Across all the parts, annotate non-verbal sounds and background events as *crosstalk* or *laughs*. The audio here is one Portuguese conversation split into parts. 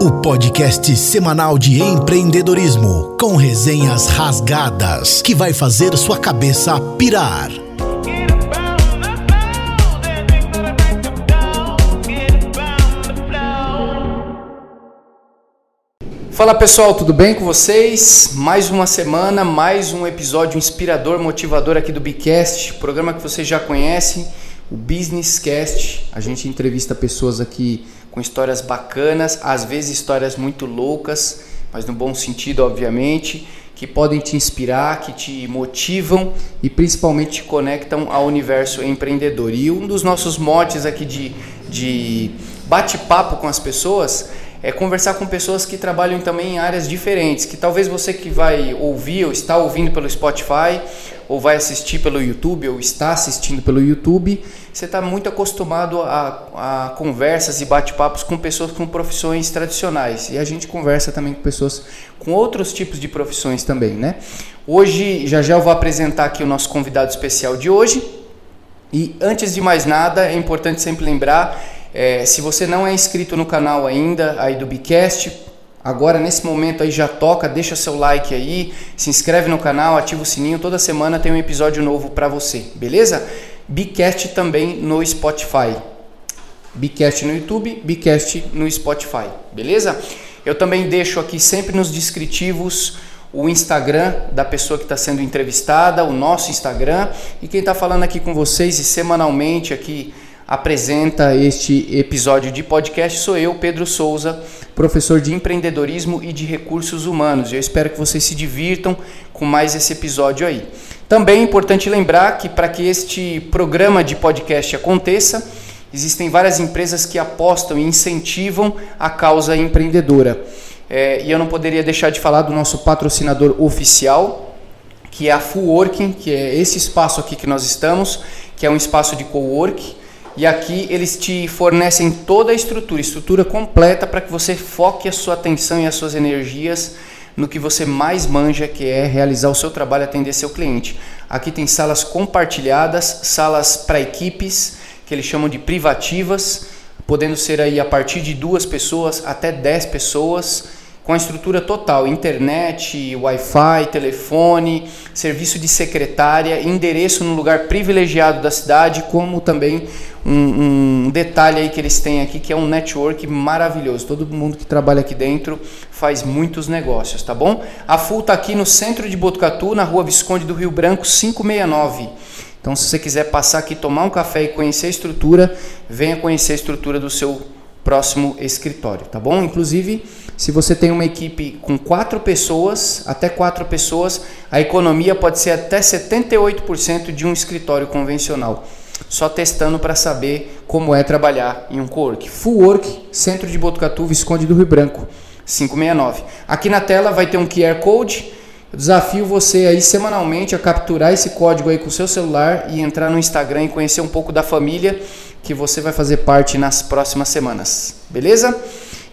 O podcast semanal de empreendedorismo com resenhas rasgadas que vai fazer sua cabeça pirar. Fala pessoal, tudo bem com vocês? Mais uma semana, mais um episódio inspirador, motivador aqui do Bicast, programa que vocês já conhecem, o Business Cast. A gente entrevista pessoas aqui com histórias bacanas, às vezes histórias muito loucas, mas no bom sentido, obviamente, que podem te inspirar, que te motivam e principalmente te conectam ao universo empreendedor. E um dos nossos motes aqui de, de bate-papo com as pessoas é conversar com pessoas que trabalham também em áreas diferentes, que talvez você que vai ouvir ou está ouvindo pelo Spotify ou vai assistir pelo YouTube ou está assistindo pelo YouTube, você está muito acostumado a, a conversas e bate-papos com pessoas com profissões tradicionais e a gente conversa também com pessoas com outros tipos de profissões também, né? Hoje já já eu vou apresentar aqui o nosso convidado especial de hoje e antes de mais nada é importante sempre lembrar é, se você não é inscrito no canal ainda aí do Bicast, agora nesse momento aí já toca, deixa seu like aí, se inscreve no canal, ativa o sininho, toda semana tem um episódio novo para você, beleza? Bicast também no Spotify. Bicast no YouTube, Bicast no Spotify, beleza? Eu também deixo aqui sempre nos descritivos o Instagram da pessoa que está sendo entrevistada, o nosso Instagram e quem está falando aqui com vocês e semanalmente aqui apresenta este episódio de podcast sou eu, Pedro Souza, professor de empreendedorismo e de recursos humanos. Eu espero que vocês se divirtam com mais esse episódio aí. Também é importante lembrar que para que este programa de podcast aconteça, existem várias empresas que apostam e incentivam a causa empreendedora. É, e eu não poderia deixar de falar do nosso patrocinador oficial, que é a Full Working, que é esse espaço aqui que nós estamos, que é um espaço de co-work e aqui eles te fornecem toda a estrutura, estrutura completa para que você foque a sua atenção e as suas energias no que você mais manja, que é realizar o seu trabalho, atender seu cliente. Aqui tem salas compartilhadas, salas para equipes, que eles chamam de privativas, podendo ser aí a partir de duas pessoas até dez pessoas com a estrutura total: internet, Wi-Fi, telefone, serviço de secretária, endereço no lugar privilegiado da cidade, como também um, um, detalhe aí que eles têm aqui que é um network maravilhoso. Todo mundo que trabalha aqui dentro faz muitos negócios, tá bom? A Full está aqui no centro de Botucatu, na rua Visconde do Rio Branco, 569. Então, se você quiser passar aqui, tomar um café e conhecer a estrutura, venha conhecer a estrutura do seu próximo escritório, tá bom? Inclusive, se você tem uma equipe com quatro pessoas, até quatro pessoas, a economia pode ser até 78% de um escritório convencional. Só testando para saber como é trabalhar em um co-work. Full Work, Centro de Botucatu, Visconde do Rio Branco, 569. Aqui na tela vai ter um QR Code. Eu desafio você aí semanalmente a capturar esse código aí com o seu celular e entrar no Instagram e conhecer um pouco da família que você vai fazer parte nas próximas semanas. Beleza?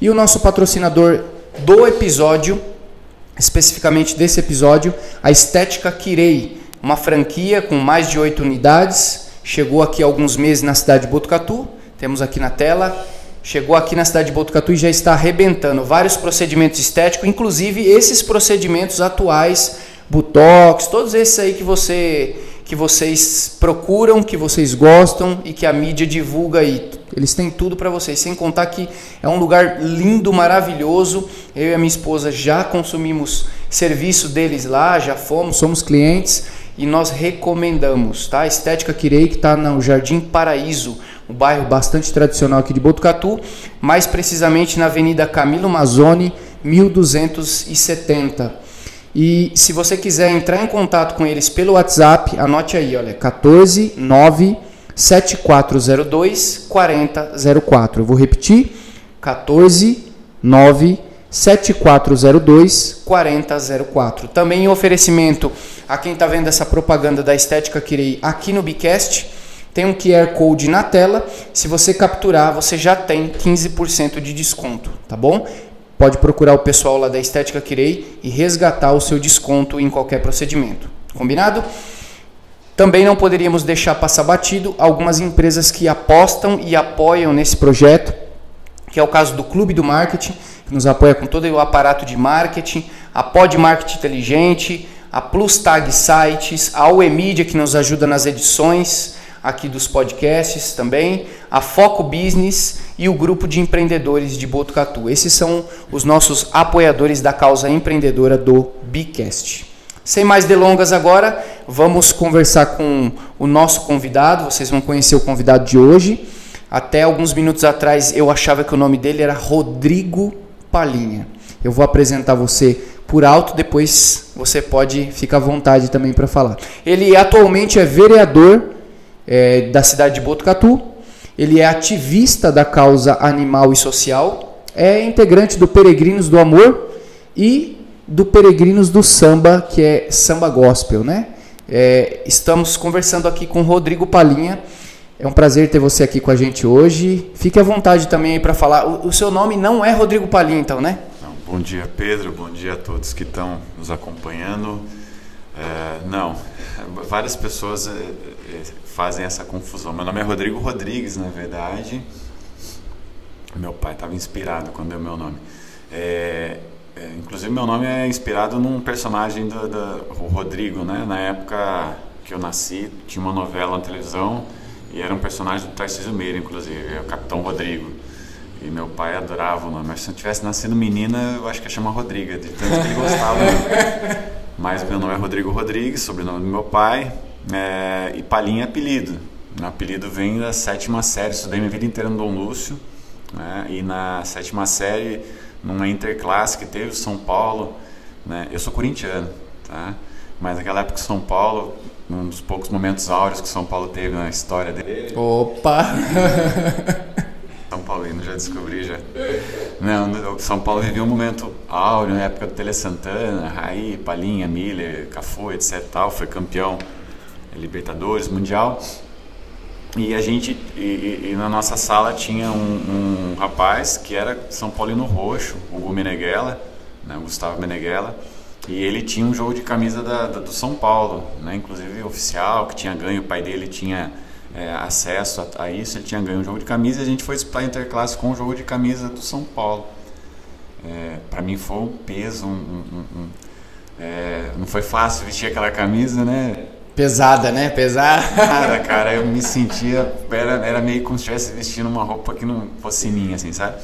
E o nosso patrocinador do episódio, especificamente desse episódio, a Estética Kirei, uma franquia com mais de oito unidades, chegou aqui há alguns meses na cidade de Botucatu, temos aqui na tela, chegou aqui na cidade de Botucatu e já está arrebentando vários procedimentos estéticos, inclusive esses procedimentos atuais, Botox, todos esses aí que você que vocês procuram, que vocês gostam e que a mídia divulga aí. Eles têm tudo para vocês, sem contar que é um lugar lindo, maravilhoso. Eu e a minha esposa já consumimos serviço deles lá, já fomos, somos clientes e nós recomendamos, tá? Estética Kirei, que está no Jardim Paraíso, um bairro bastante tradicional aqui de Botucatu, mais precisamente na Avenida Camilo Mazzoni, 1270. E se você quiser entrar em contato com eles pelo WhatsApp, anote aí, olha, 14 9 7402 4004. Eu vou repetir: 14 9 7402 4004. Também em oferecimento a quem está vendo essa propaganda da Estética Kirei aqui no Bicast, tem um QR Code na tela. Se você capturar, você já tem 15% de desconto, tá bom? pode procurar o pessoal lá da Estética Kirei e resgatar o seu desconto em qualquer procedimento. Combinado? Também não poderíamos deixar passar batido algumas empresas que apostam e apoiam nesse projeto, que é o caso do Clube do Marketing, que nos apoia com todo o aparato de marketing, a Pod Marketing Inteligente, a Plus Tag Sites, a UE Media, que nos ajuda nas edições aqui dos podcasts também, a Foco Business e o grupo de empreendedores de Botucatu. Esses são os nossos apoiadores da causa empreendedora do Bicast. Sem mais delongas agora, vamos conversar com o nosso convidado. Vocês vão conhecer o convidado de hoje. Até alguns minutos atrás eu achava que o nome dele era Rodrigo Palinha. Eu vou apresentar você por alto, depois você pode ficar à vontade também para falar. Ele atualmente é vereador é, da cidade de Botucatu, ele é ativista da causa animal e social, é integrante do Peregrinos do Amor e do Peregrinos do Samba, que é samba gospel, né? É, estamos conversando aqui com Rodrigo Palinha. É um prazer ter você aqui com a gente hoje. Fique à vontade também para falar. O, o, seu nome não é Rodrigo Palinha, então, né? Não, bom dia, Pedro. Bom dia a todos que estão nos acompanhando. É, não, várias pessoas é, é, fazem essa confusão. Meu nome é Rodrigo Rodrigues, na verdade. Meu pai estava inspirado quando deu meu nome. É, é, inclusive, meu nome é inspirado num personagem do, do Rodrigo, né? Na época que eu nasci, tinha uma novela na televisão e era um personagem do Tarcísio Meira, inclusive, é o Capitão Rodrigo. E meu pai adorava o nome. Mas se eu tivesse nascido menina, eu acho que ia chamar Rodriga, de tanto que ele gostava. *laughs* Mas meu nome é Rodrigo Rodrigues, sobrenome do meu pai. É, e Palinha é apelido. O apelido vem da sétima série. Estudei minha vida inteira no Dom Lúcio. Né? E na sétima série numa interclasse que teve São Paulo, né? Eu sou corintiano, tá? Mas naquela época São Paulo, um dos poucos momentos áureos que São Paulo teve na história dele. Opa! *laughs* São Paulino, já descobri já. Não, São Paulo vivia um momento áureo na época do Tele Santana, Raí, Palinha, Miller, Cafu, etc. Tal, foi campeão Libertadores, Mundial. E a gente, e, e, na nossa sala tinha um, um, rapaz que era São Paulino Roxo, o Hugo Meneghella, né, Gustavo Meneghella, e ele tinha um jogo de camisa da, da, do São Paulo, né, inclusive oficial, que tinha ganho, o pai dele tinha é, acesso a, a, isso, ele tinha ganho um jogo de camisa e a gente foi disputar interclasse com o jogo de camisa do São Paulo. É, Para mim foi um peso, um, um, é, não foi fácil vestir aquela camisa, né? Pesada, né? Pesada. Cara, cara, eu me sentia. Era, era meio como se estivesse vestindo uma roupa que não fosse minha, assim, sabe?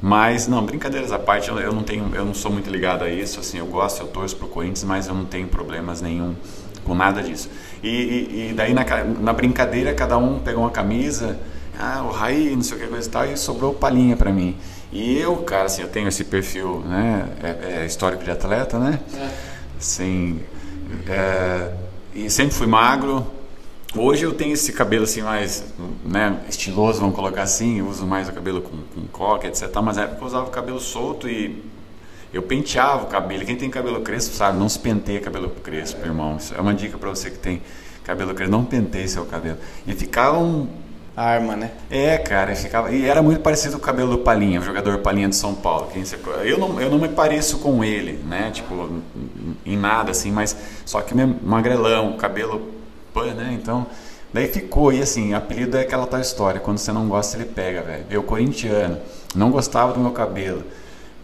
Mas, não, brincadeiras à parte, eu, eu, não tenho, eu não sou muito ligado a isso, assim, eu gosto, eu torço pro Corinthians, mas eu não tenho problemas nenhum com nada disso. E, e, e daí na, na brincadeira, cada um pegou uma camisa, ah, o Raí, não sei o que, coisa e tal, e sobrou palhinha para mim. E eu, cara, assim, eu tenho esse perfil, né, é, é histórico de atleta, né? É. Assim, é, e sempre fui magro. Hoje eu tenho esse cabelo assim mais né, estiloso, vamos colocar assim. Eu uso mais o cabelo com, com coque, etc. Mas na época eu usava o cabelo solto e eu penteava o cabelo. Quem tem cabelo crespo sabe, não se penteia cabelo crespo, irmão. Isso é uma dica para você que tem cabelo crespo. Não penteie seu cabelo. E ficava um arma, né? É, cara, ficava, e era muito parecido com o cabelo do Palinha, o jogador Palinha de São Paulo. Eu não, eu não me pareço com ele, né? Tipo, em nada assim, mas só que magrelão, cabelo pan, né? Então, daí ficou. E assim, apelido é aquela tal história: quando você não gosta, ele pega, velho. Eu, corintiano, não gostava do meu cabelo.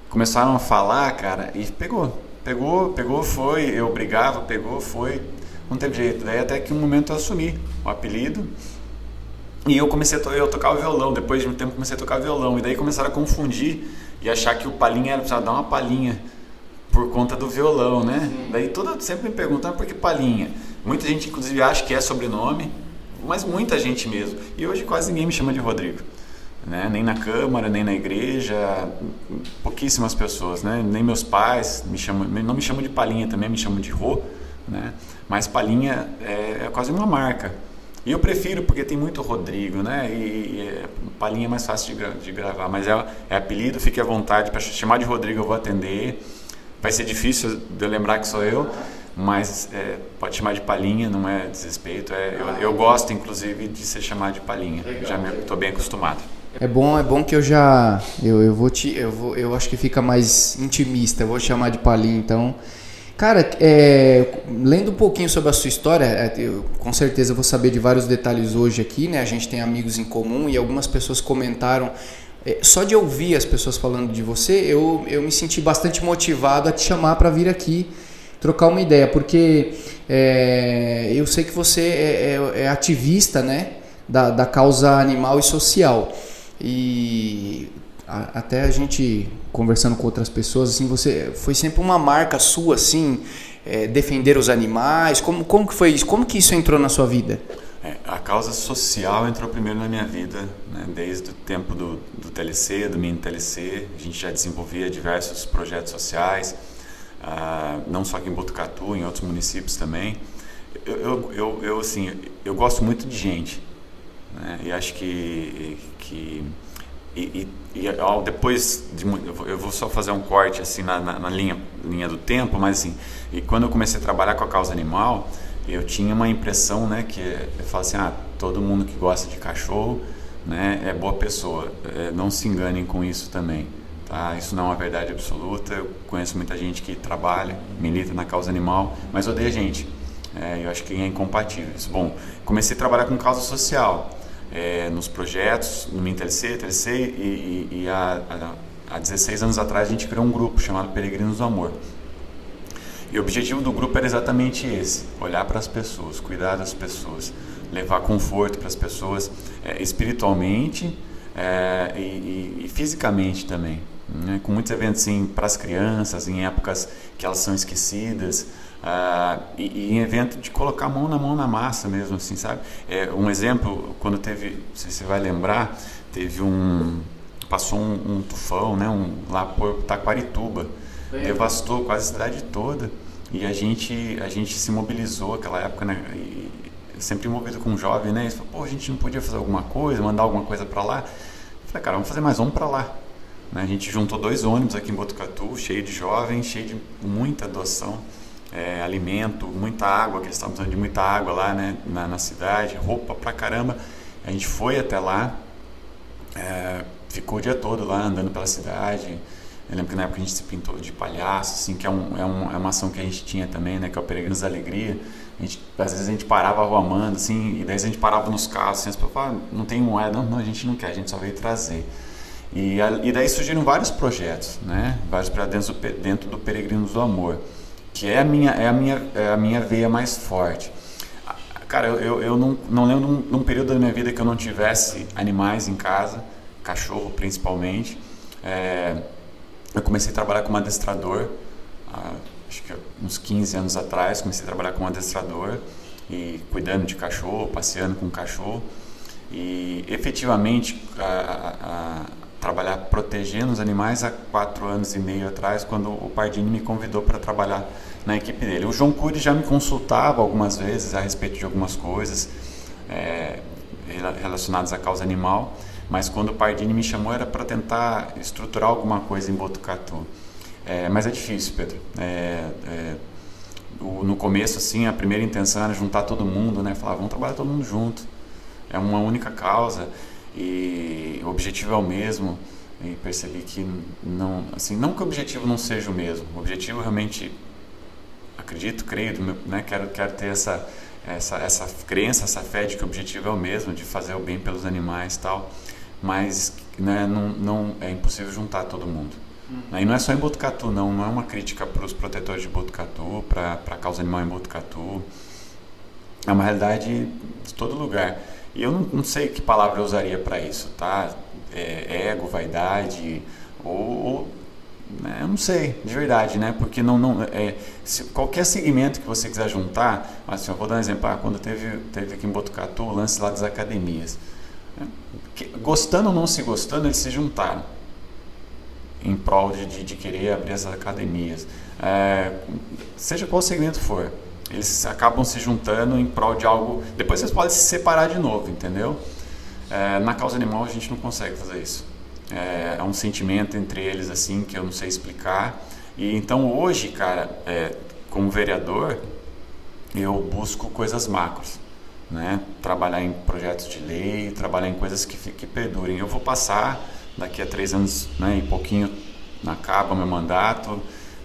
Começaram a falar, cara, e pegou. Pegou, pegou, foi. Eu brigava, pegou, foi. Não teve jeito. Daí até que um momento eu assumi o apelido e eu comecei a to eu tocava violão, depois de um tempo comecei a tocar violão. E daí começaram a confundir e achar que o palhinha era precisava dar uma palhinha por conta do violão, né? Sim. Daí toda sempre me perguntando por que palhinha. Muita gente inclusive acha que é sobrenome, mas muita gente mesmo. E hoje quase ninguém me chama de Rodrigo. Né? Nem na câmara, nem na igreja, pouquíssimas pessoas, né? Nem meus pais me chamam, não me chamam de palhinha também, me chamam de Rô, né? Mas palhinha é, é quase uma marca. E eu prefiro porque tem muito Rodrigo, né? E, e é, Palinha é mais fácil de, de gravar, mas é, é, apelido, fique à vontade para chamar de Rodrigo, eu vou atender. Vai ser difícil de eu lembrar que sou eu, mas é, pode chamar de Palinha, não é desrespeito. É, eu, eu, gosto, inclusive, de ser chamado de Palinha. Já estou bem acostumado. É bom, é bom que eu já eu, eu vou te eu vou eu acho que fica mais intimista. Eu vou chamar de Palinha, então Cara, é, lendo um pouquinho sobre a sua história, é, eu, com certeza vou saber de vários detalhes hoje aqui, né? A gente tem amigos em comum e algumas pessoas comentaram é, só de ouvir as pessoas falando de você, eu, eu me senti bastante motivado a te chamar para vir aqui trocar uma ideia, porque é, eu sei que você é, é, é ativista, né, da, da causa animal e social. E a, até a gente conversando com outras pessoas, assim, você foi sempre uma marca sua, assim, é, defender os animais. Como, como que foi isso? Como que isso entrou na sua vida? É, a causa social entrou primeiro na minha vida, né? desde o tempo do, do TLC, do mini TLC. A gente já desenvolvia diversos projetos sociais, ah, não só aqui em Botucatu, em outros municípios também. Eu, eu, eu, eu assim, eu gosto muito de gente, né? e acho que, que e, e, e depois de, eu vou só fazer um corte assim na, na, na, linha, linha do tempo, mas assim, e quando eu comecei a trabalhar com a causa animal, eu tinha uma impressão, né, que eu falo assim, ah, todo mundo que gosta de cachorro, né, é boa pessoa. É, não se enganem com isso também, tá? Isso não é uma verdade absoluta. Eu conheço muita gente que trabalha, milita na causa animal, mas odeia gente. É, eu acho que é incompatível. Bom, comecei a trabalhar com causa social, é, nos projetos, no MinTLC, TLC, e, e, e há, há 16 anos atrás a gente criou um grupo chamado Peregrinos do Amor. E o objetivo do grupo era exatamente esse: olhar para as pessoas, cuidar das pessoas, levar conforto para as pessoas, é, espiritualmente é, e, e, e, fisicamente também. Né? Com muitos eventos assim, para as crianças, em épocas que elas são esquecidas. Uh, e, e, em evento de colocar a mão na mão na massa mesmo, assim, sabe? É, um exemplo, quando teve, não sei se você vai lembrar, teve um, passou um, um tufão, né, um, lá por Taquarituba, devastou quase a cidade toda. E a gente, a gente se mobilizou naquela época, né? E sempre movido com um jovem, né? E falou, pô, a gente não podia fazer alguma coisa, mandar alguma coisa para lá. Eu falei, cara, vamos fazer mais um para lá. Né? A gente juntou dois ônibus aqui em Botucatu, cheio de jovens, cheio de muita doação, é, alimento, muita água, que eles estavam precisando de muita água lá, né? Na, na cidade, roupa pra caramba. A gente foi até lá, é, ficou o dia todo lá andando pela cidade, eu lembro que na época a gente se pintou de palhaço, assim, que é, um, é, um, é uma ação que a gente tinha também, né, que é o Peregrinos da Alegria. A gente, às vezes a gente parava arrumando, assim, e daí a gente parava nos carros, assim, as pessoas falavam, não tem moeda, não, não, a gente não quer, a gente só veio trazer. E, e daí surgiram vários projetos, né, vários projetos dentro dentro do Peregrinos do Amor, que é a minha, é a minha, é a minha veia mais forte. Cara, eu, eu, eu não, não lembro num, num período da minha vida que eu não tivesse animais em casa, cachorro principalmente, é, eu comecei a trabalhar como adestrador, há, acho que uns 15 anos atrás, comecei a trabalhar como adestrador e cuidando de cachorro, passeando com cachorro e efetivamente a, a, a trabalhar protegendo os animais há quatro anos e meio atrás, quando o Pardini me convidou para trabalhar na equipe dele. O João Cury já me consultava algumas vezes a respeito de algumas coisas é, relacionadas à causa animal mas quando o Pardini me chamou era para tentar estruturar alguma coisa em Botucatu. É, mas é difícil, Pedro. É, é, o, no começo, assim, a primeira intenção era juntar todo mundo, né? Falar, vamos trabalhar todo mundo junto. É uma única causa e o objetivo é o mesmo. E percebi que não, assim, não que o objetivo não seja o mesmo. O objetivo realmente, acredito, creio, né? Quero, quero ter essa essa, essa crença, essa fé de que o objetivo é o mesmo, de fazer o bem pelos animais tal mas né, não, não, é impossível juntar todo mundo. Uhum. E não é só em Botucatu, não, não é uma crítica para os protetores de Botucatu, para a causa animal em Botucatu. É uma realidade de todo lugar. E eu não, não sei que palavra eu usaria para isso, tá? É, ego, vaidade, ou, ou né, eu não sei, de verdade, né? Porque não, não é, se, qualquer segmento que você quiser juntar, assim, eu vou dar um exemplo, ah, quando teve, teve aqui em Botucatu o lance lá das academias gostando ou não se gostando, eles se juntaram em prol de, de querer abrir as academias. É, seja qual segmento for, eles acabam se juntando em prol de algo. Depois vocês podem se separar de novo, entendeu? É, na causa animal a gente não consegue fazer isso. É, é, um sentimento entre eles assim que eu não sei explicar. E então hoje, cara, é, como vereador, eu busco coisas macros né? trabalhar em projetos de lei, trabalhar em coisas que, que perdurem. Eu vou passar daqui a três anos né, e pouquinho, acaba meu mandato,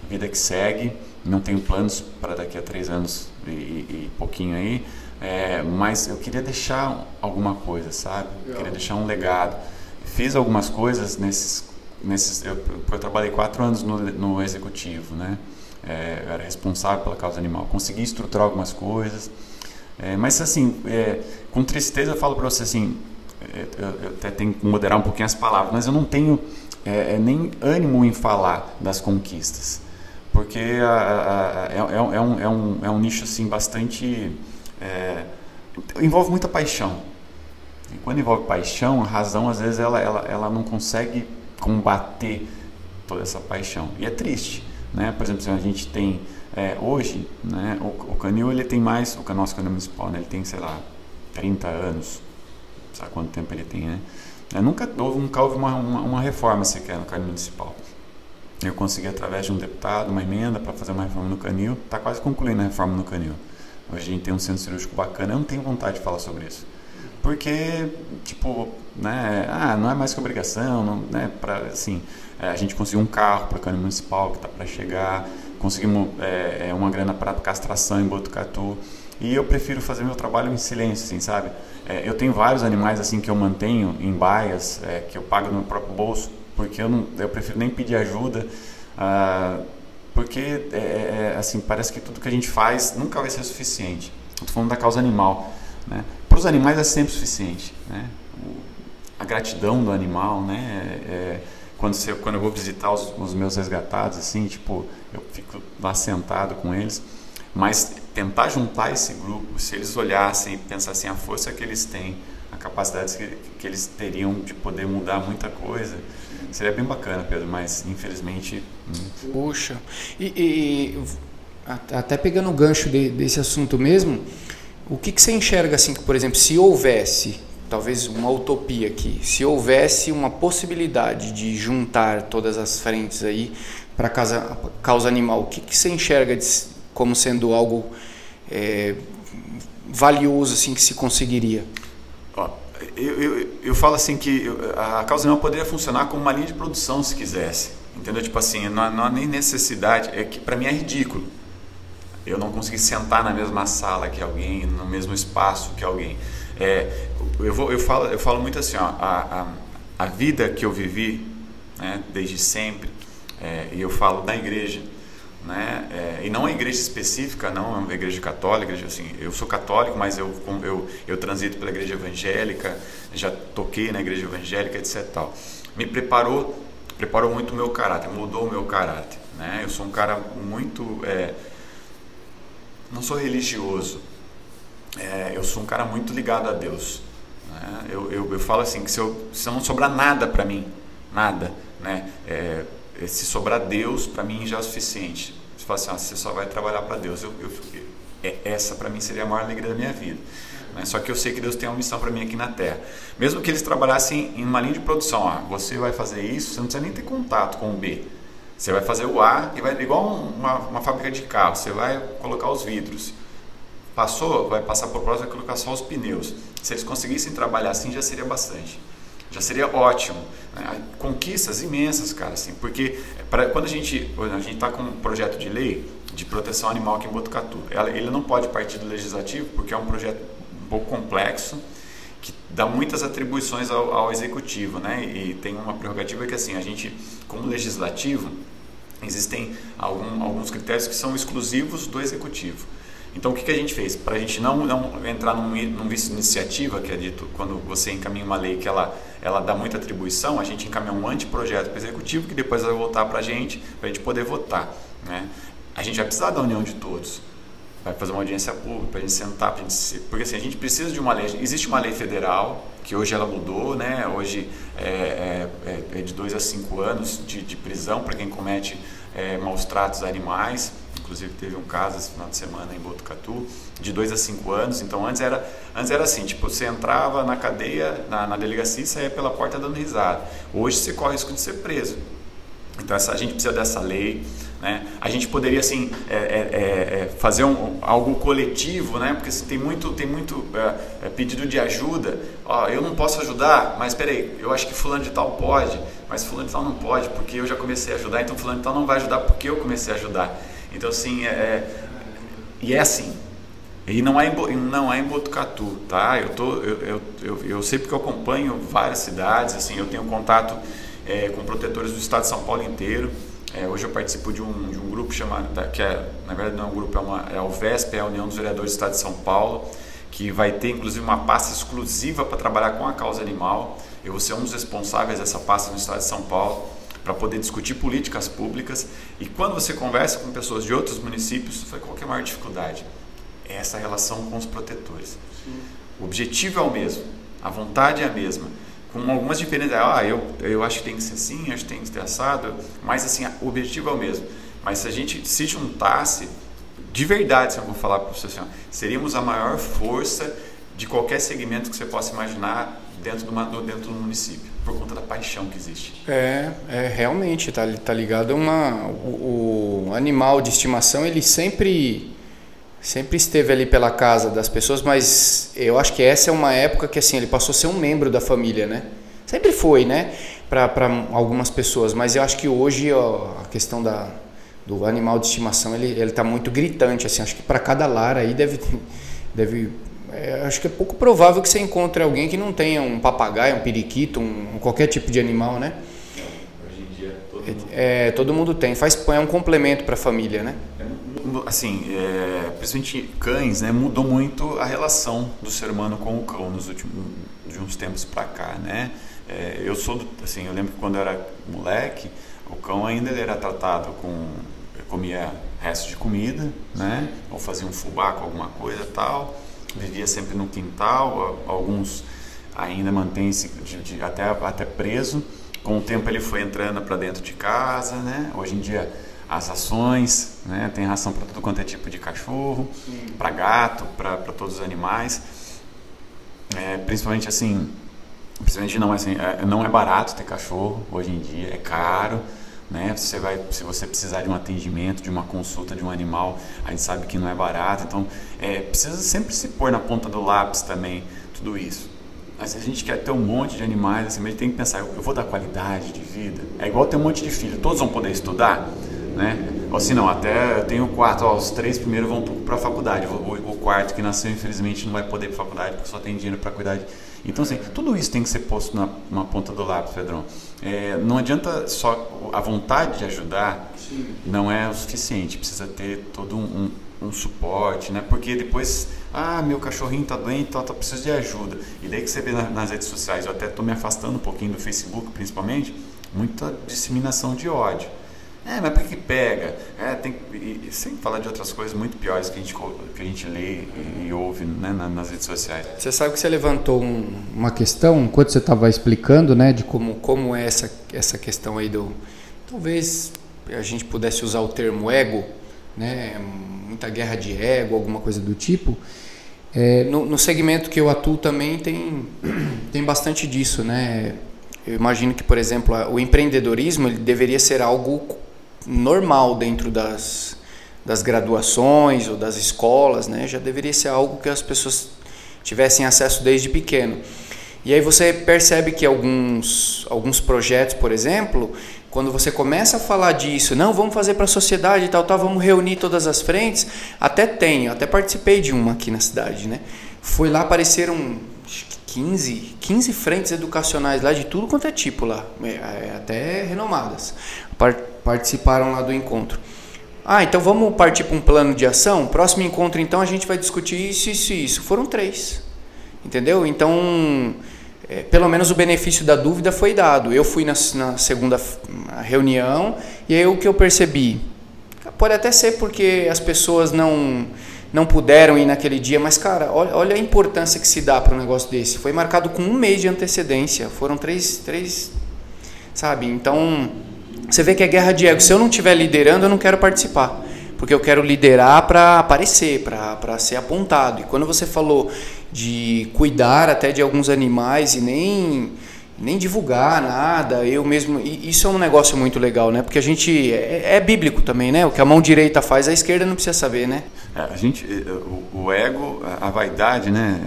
vida que segue. Não tenho planos para daqui a três anos e, e, pouquinho aí, é, mas eu queria deixar alguma coisa, sabe? Eu queria deixar um legado. fiz algumas coisas nesses, nesses eu, eu trabalhei quatro anos no, no executivo, né? É, eu era responsável pela causa animal. Consegui estruturar algumas coisas, é, mas assim, é, com tristeza eu falo para você assim, é, eu, eu, até tenho que moderar um pouquinho as palavras, mas eu não tenho é, nem ânimo em falar das conquistas, porque a, a, a, é, um, é, um, é um nicho assim bastante envolve muita paixão. E quando envolve paixão, a razão às vezes ela, ela, ela não consegue combater toda essa paixão. E é triste. Né? Por exemplo, a gente tem é, hoje, né, o, o, canil ele tem mais, o nosso canil municipal, né, ele tem, sei lá, 30 anos, sabe quanto tempo ele tem, né? Eu nunca houve, houve uma, uma, uma reforma sequer no canil municipal. Eu consegui, através de um deputado, uma emenda para fazer uma reforma no canil, está quase concluindo a reforma no canil. Hoje a gente tem um centro cirúrgico bacana, eu não tenho vontade de falar sobre isso. Porque, tipo, né, ah, não é mais que obrigação, não, né, pra, assim, é, a gente conseguiu um carro para o Cânion Municipal que está para chegar, conseguimos é, é, uma grana para castração em Botucatu, e eu prefiro fazer meu trabalho em silêncio, assim, sabe? É, eu tenho vários animais assim que eu mantenho em baias, é, que eu pago no meu próprio bolso, porque eu, não, eu prefiro nem pedir ajuda, ah, porque é, é, assim parece que tudo que a gente faz nunca vai ser suficiente. Estou falando da causa animal, né? Para os animais é sempre suficiente, né? A gratidão do animal, né? É, quando, você, quando eu vou visitar os, os, meus resgatados, assim, tipo, eu fico lá sentado com eles, mas tentar juntar esse grupo, se eles olhassem e pensassem a força que eles têm, a capacidade que, que eles teriam de poder mudar muita coisa, seria bem bacana, Pedro, mas infelizmente. Hum. Puxa, e, e até pegando o gancho de, desse assunto mesmo, o que, que você enxerga assim, que, por exemplo, se houvesse talvez uma utopia aqui, se houvesse uma possibilidade de juntar todas as frentes aí para causa, causa animal, o que, que você enxerga de, como sendo algo é, valioso assim que se conseguiria? Ó, eu, eu, eu falo assim que a causa animal poderia funcionar como uma linha de produção se quisesse, entendeu? Tipo assim, não, não há nem necessidade, é que para mim é ridículo eu não conseguir sentar na mesma sala que alguém, no mesmo espaço que alguém. É, eu, vou, eu, falo, eu falo muito assim, ó, a, a, a vida que eu vivi né, desde sempre, é, e eu falo da igreja, né, é, e não a igreja específica, não é a igreja católica, igreja, assim, eu sou católico, mas eu, eu, eu transito pela igreja evangélica, já toquei na igreja evangélica, etc. Tal. Me preparou, preparou muito o meu caráter, mudou o meu caráter. Né? Eu sou um cara muito. É, não sou religioso, é, eu sou um cara muito ligado a Deus. Né? Eu, eu, eu, falo assim, que se, eu, se não sobrar nada para mim, nada, né? É, se sobrar Deus, para mim já é o suficiente. Fala assim, ah, você só vai trabalhar para Deus. Eu, eu, é, essa para mim seria a maior alegria da minha vida. Né? Só que eu sei que Deus tem uma missão para mim aqui na Terra. Mesmo que eles trabalhassem em uma linha de produção, ó, você vai fazer isso, você não precisa nem ter contato com o B. Você vai fazer o A e vai igual uma, uma fábrica de carro, você vai colocar os vidros. Passou, vai passar por próximo, vai colocar só os pneus. Se eles conseguissem trabalhar assim, já seria bastante. Já seria ótimo. Né? Conquistas imensas, cara, assim, porque pra, quando a gente a gente está com um projeto de lei de proteção animal aqui em Botucatu, ele não pode partir do legislativo porque é um projeto um pouco complexo que dá muitas atribuições ao, ao, executivo, né? E tem uma prerrogativa que assim a gente, como legislativo, existem algum, alguns critérios que são exclusivos do executivo. Então o que, que a gente fez para a gente não, não entrar num, num de iniciativa que é dito quando você encaminha uma lei que ela ela dá muita atribuição, a gente encaminha um anteprojeto para o executivo que depois vai voltar para a gente para a gente poder votar, né? A gente vai precisar da união de todos vai fazer uma audiência pública para a gente sentar, pra gente, porque assim, a gente precisa de uma lei. Existe uma lei federal que hoje ela mudou, né? Hoje é, é, é de dois a cinco anos de, de prisão para quem comete é, maus tratos a animais. Inclusive teve um caso esse final de semana em Botucatu, de dois a cinco anos. Então antes era, antes era assim, tipo, você entrava na cadeia, na, na delegacia e saía pela porta dando risada. Hoje você corre o risco de ser preso. Então essa, a gente precisa dessa lei. Né? A gente poderia assim é, é, é, é fazer um, algo coletivo, né? porque assim, tem muito, tem muito é, é, pedido de ajuda. Ó, eu não posso ajudar, mas peraí, eu acho que fulano de tal pode, mas fulano de tal não pode porque eu já comecei a ajudar, então fulano de tal não vai ajudar porque eu comecei a ajudar. Então assim, e é assim, E não é em, não é em Botucatu, tá? Eu, tô, eu, eu, eu, eu sei porque eu acompanho várias cidades, assim, eu tenho contato é, com protetores do estado de São Paulo inteiro. É, hoje eu participo de um, de um grupo chamado, que é, na verdade não é um grupo, é, uma, é a UVESP, é a União dos Vereadores do Estado de São Paulo, que vai ter inclusive uma pasta exclusiva para trabalhar com a causa animal. Eu vou ser um dos responsáveis dessa pasta no Estado de São Paulo para poder discutir políticas públicas. E quando você conversa com pessoas de outros municípios, foi qual é a maior dificuldade? É essa relação com os protetores. Sim. O objetivo é o mesmo, a vontade é a mesma com algumas diferenças. Ah, eu, eu acho que tem que ser assim, acho que tem que ser assado, mas assim, o objetivo é o mesmo. Mas se a gente se juntasse, de verdade, se eu vou falar para você assim, seríamos a maior força de qualquer segmento que você possa imaginar dentro do, dentro do município, por conta da paixão que existe. É, é realmente, tá, tá ligado a uma. O, o animal de estimação, ele sempre sempre esteve ali pela casa das pessoas, mas eu acho que essa é uma época que assim ele passou a ser um membro da família, né? Sempre foi, né? Para algumas pessoas, mas eu acho que hoje ó, a questão da, do animal de estimação ele ele está muito gritante, assim. Acho que para cada lar aí deve deve é, acho que é pouco provável que você encontre alguém que não tenha um papagaio, um periquito, um, qualquer tipo de animal, né? Hoje em dia todo mundo, é, todo mundo tem. Faz é um complemento para a família, né? assim, é, principalmente cães, né, mudou muito a relação do ser humano com o cão nos últimos de uns tempos para cá, né? É, eu sou, do, assim, eu lembro que quando eu era moleque, o cão ainda era tratado com comia resto de comida, né? Ou fazia um fubá com alguma coisa tal. Vivia sempre no quintal. Alguns ainda mantêm-se até até preso. Com o tempo ele foi entrando para dentro de casa, né? Hoje em dia as rações, né? tem ração para todo quanto é tipo de cachorro, para gato, para todos os animais. É, principalmente assim, principalmente não, assim, é, não é barato ter cachorro hoje em dia, é caro. Né? Você vai, se você precisar de um atendimento, de uma consulta de um animal, a gente sabe que não é barato. Então, é, precisa sempre se pôr na ponta do lápis também tudo isso. Mas se a gente quer ter um monte de animais, assim, a gente tem que pensar, eu vou dar qualidade de vida. É igual ter um monte de filhos, todos vão poder estudar? né? Ou se não, até eu tenho quatro, ó, os três primeiros vão para a faculdade, o, o, quarto que nasceu infelizmente não vai poder ir para a faculdade porque só tem dinheiro para cuidar de... Então assim, tudo isso tem que ser posto na, na ponta do lápis, Pedrão. É, não adianta só a vontade de ajudar, Sim. não é o suficiente, precisa ter todo um, um, um, suporte, né? Porque depois, ah, meu cachorrinho está doente, tá, tá, preciso de ajuda. E daí que você vê na, nas redes sociais, eu até estou me afastando um pouquinho do Facebook principalmente, muita disseminação de ódio. É, mas por que pega? É, tem, e, sem falar de outras coisas muito piores que a gente, que a gente lê e, e ouve né, nas redes sociais. Você sabe que você levantou um, uma questão, enquanto você estava explicando, né, de como, como é essa, essa questão aí do... Talvez a gente pudesse usar o termo ego, né, muita guerra de ego, alguma coisa do tipo. É, no, no segmento que eu atuo também tem, *clears throat* tem bastante disso, né? Eu imagino que, por exemplo, o empreendedorismo ele deveria ser algo normal dentro das, das graduações ou das escolas, né? Já deveria ser algo que as pessoas tivessem acesso desde pequeno. E aí você percebe que alguns, alguns projetos, por exemplo, quando você começa a falar disso, não, vamos fazer para a sociedade e tal, tal, vamos reunir todas as frentes, até tenho, até participei de uma aqui na cidade, né? Foi lá, apareceram 15, 15 frentes educacionais lá, de tudo quanto é tipo lá, é, é, até renomadas participaram lá do encontro. Ah, então vamos partir para um plano de ação? Próximo encontro, então, a gente vai discutir isso, isso e isso. Foram três. Entendeu? Então, é, pelo menos o benefício da dúvida foi dado. Eu fui na, na segunda reunião e aí o que eu percebi? Pode até ser porque as pessoas não não puderam ir naquele dia, mas cara, olha, olha a importância que se dá para um negócio desse. Foi marcado com um mês de antecedência. Foram três, três, sabe? Então você vê que é guerra de ego. Se eu não estiver liderando, eu não quero participar. Porque eu quero liderar para aparecer, para ser apontado. E quando você falou de cuidar até de alguns animais e nem nem divulgar nada, eu mesmo. Isso é um negócio muito legal, né? Porque a gente. É, é, bíblico também, né? O que a mão direita faz, a esquerda não precisa saber, né? É, a gente. O, o, ego, a vaidade, né?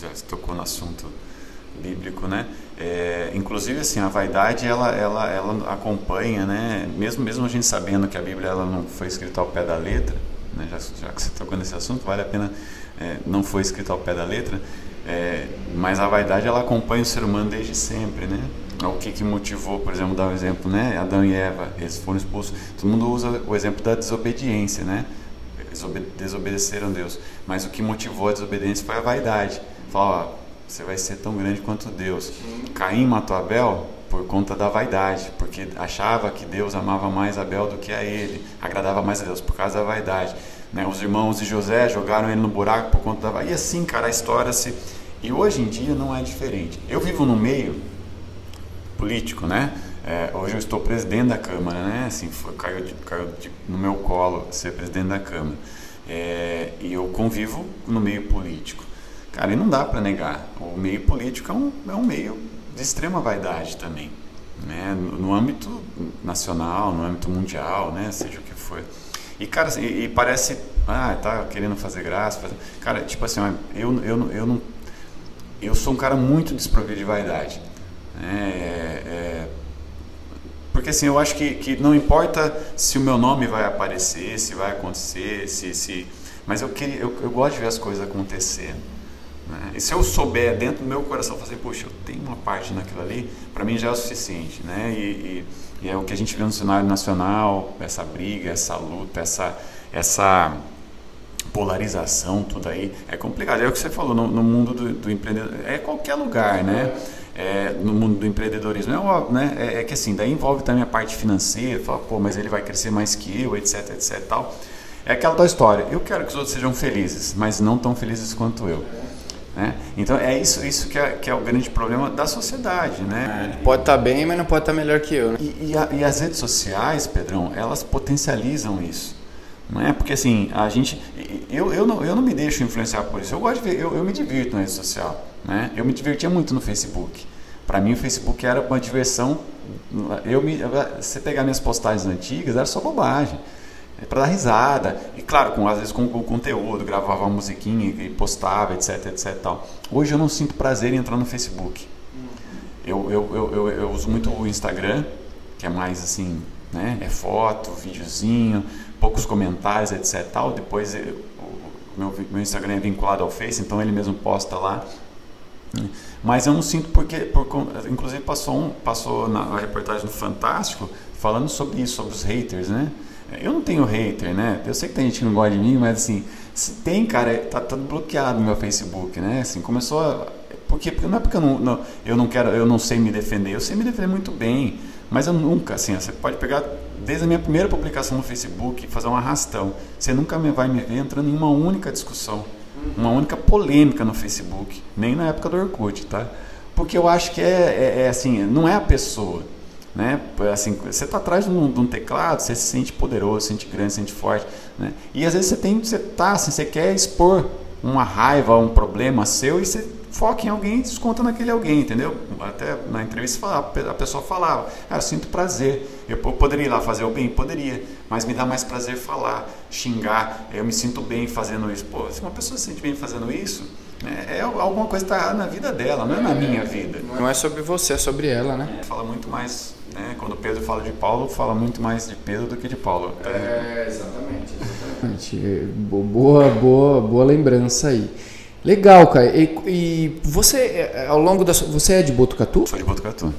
Já tocou no assunto bíblico, né? É, inclusive assim a vaidade ela, ela, ela acompanha, né? Mesmo mesmo a gente sabendo que a Bíblia ela não foi escrita ao pé da letra, né? já, já que você tocou nesse assunto, vale a pena é, não foi escrito ao pé da letra, é, mas a vaidade ela acompanha o ser humano desde sempre, né? O que, que motivou, por exemplo, dar um exemplo, né? Adão e Eva, eles foram expulsos. Todo mundo usa o exemplo da desobediência, né? Eles desobedeceram Deus. Mas o que motivou a desobediência foi a vaidade. Fala, ó, você vai ser tão grande quanto Deus. Caim matou Abel por conta da vaidade, porque achava que Deus amava mais Abel do que a ele, agradava mais a Deus por causa da vaidade. Né? Os irmãos de José jogaram ele no buraco por conta da vaidade. E assim, cara, a história se. E hoje em dia não é diferente. Eu vivo no meio político, né? É, hoje eu estou presidente da Câmara, né? Assim, foi, caiu, de, caiu de, no meu colo ser presidente da Câmara. É, e eu convivo no meio político. Cara, e não dá para negar. O meio político é um, é um meio de extrema vaidade também. Né? No, âmbito nacional, no âmbito mundial, né? Seja o que for. E, cara, e, e, parece, ah, tá querendo fazer graça. Fazer... Cara, tipo assim, eu, eu, eu, não. Eu sou um cara muito desprovido de vaidade. Né? É, é, porque assim, eu acho que, que não importa se o meu nome vai aparecer, se vai acontecer, se. se mas eu, queria, eu, eu gosto de ver as coisas acontecer. Né? E se eu souber dentro do meu coração, fazer, poxa, eu tenho uma parte naquilo ali, para mim já é o suficiente. Né? E, e, e, é o que a gente vê no cenário nacional, essa briga, essa luta, essa, essa polarização, tudo aí, é complicado. É o que você falou, no, no mundo do, do empreendedor, é qualquer lugar, né? É, no mundo do empreendedorismo. É, né? É, é, que assim, daí envolve também a parte financeira, fala, pô, mas ele vai crescer mais que eu, etc, etc tal. É aquela da história. Eu quero que os outros sejam felizes, mas não tão felizes quanto eu. Né? Então é isso, isso que, é, que é o grande problema da sociedade. Né? É, pode estar tá bem, mas não pode estar tá melhor que eu. Né? E, e, a, e, as redes sociais, Pedrão, elas potencializam isso. Não é? Porque assim, a gente. Eu, eu, não, eu não me deixo influenciar por isso. Eu gosto de ver, eu, eu me divirto na rede social. Né? Eu me divertia muito no Facebook. Para mim o Facebook era uma diversão. Eu me, você pegar minhas postagens antigas, era só bobagem. É para dar risada. E claro, com, às vezes com, o conteúdo, gravava uma musiquinha e postava, etc, etc. Tal. Hoje eu não sinto prazer em entrar no Facebook. Eu, eu, eu, eu, eu uso muito o Instagram, que é mais assim, né? É foto, videozinho, poucos comentários, etc. Tal. Depois eu, meu, meu Instagram é vinculado ao Face, então ele mesmo posta lá. Mas eu não sinto porque, por, inclusive passou, um, passou na reportagem do Fantástico falando sobre isso, sobre os haters, né? Eu não tenho hater, né? Eu sei que tem gente que não gosta de mim, mas assim, se tem, cara, tá tudo bloqueado no meu Facebook, né? Assim, começou a... Porque, porque não é porque eu não, não, eu não quero, eu não sei me defender, eu sei me defender muito bem, mas eu nunca, assim, você pode pegar desde a minha primeira publicação no Facebook, fazer um arrastão, você nunca me vai me ver entrando em uma única discussão, uma única polêmica no Facebook, nem na época do Orkut, tá? Porque eu acho que é, é, é assim, não é a pessoa, né? Assim, você está atrás de um, de um, teclado, você se sente poderoso, se sente grande, se sente forte, né? E às vezes você tem, você tá, assim, você quer expor uma raiva, um problema seu e você foca em alguém e desconta naquele alguém, entendeu? Até na entrevista a pessoa falava, ah, eu sinto prazer, eu poderia ir lá fazer o bem? Poderia, mas me dá mais prazer falar, xingar, eu me sinto bem fazendo isso. Pô, se uma pessoa se sente bem fazendo isso, é, é alguma coisa está na vida dela, não é na minha vida. Não é sobre você, é sobre ela, né? Fala muito mais né? Quando Pedro fala de Paulo, fala muito mais de Pedro do que de Paulo. É, exatamente. exatamente. É, boa, boa, boa lembrança aí. Legal, cara. E, e, você, é, ao longo da sua, você é de Botucatu? Sou de Botucatu.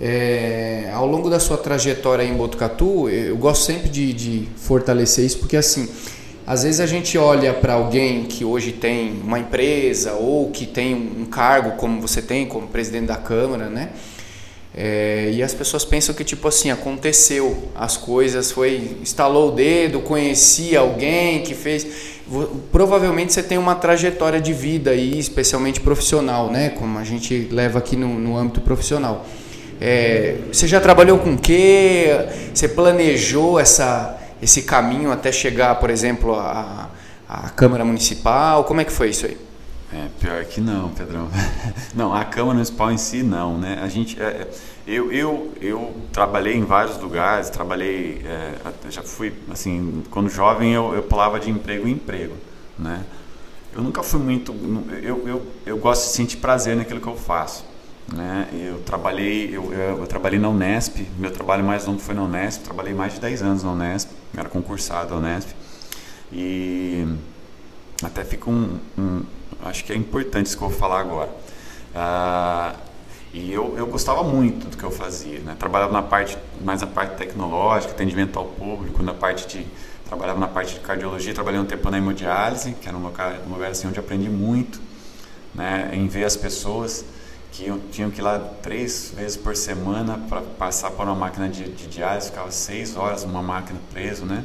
É, ao longo da sua trajetória em Botucatu, eu gosto sempre de, de fortalecer isso, porque assim, às vezes a gente olha para alguém que hoje tem uma empresa ou que tem um cargo como você tem, como presidente da Câmara, né? É, e as pessoas pensam que tipo assim aconteceu as coisas foi instalou o dedo conhecia alguém que fez. Provavelmente você tem uma trajetória de vida aí especialmente profissional né? Como a gente leva aqui no, no âmbito profissional. É, você já trabalhou com o quê? Você planejou essa esse caminho até chegar por exemplo à, à câmara municipal? Como é que foi isso aí é, pior que não, Pedrão. *laughs* não, a Câmara Municipal em si não, né? A gente, é, é, eu, eu, eu trabalhei em vários lugares, trabalhei, é, já fui, assim, quando jovem eu, eu pulava de emprego em emprego, né? Eu nunca fui muito, eu, eu, eu gosto de sentir prazer naquilo que eu faço, né? Eu trabalhei, eu, eu, eu trabalhei na Unesp, meu trabalho mais longo foi na Unesp, trabalhei mais de 10 anos na Unesp, era concursado na Unesp, e até fica um, um, acho que é importante isso que eu vou falar agora. Ah, e eu, eu gostava muito do que eu fazia, né? Trabalhava na parte mais na parte tecnológica, atendimento ao público, na parte de trabalhava na parte de cardiologia, trabalhei um tempo na hemodiálise, que era um lugar, um lugar assim onde aprendi muito, né? Em ver as pessoas que eu, tinham que ir lá três vezes por semana para passar por uma máquina de, de diálise, ficava seis horas numa máquina preso, né?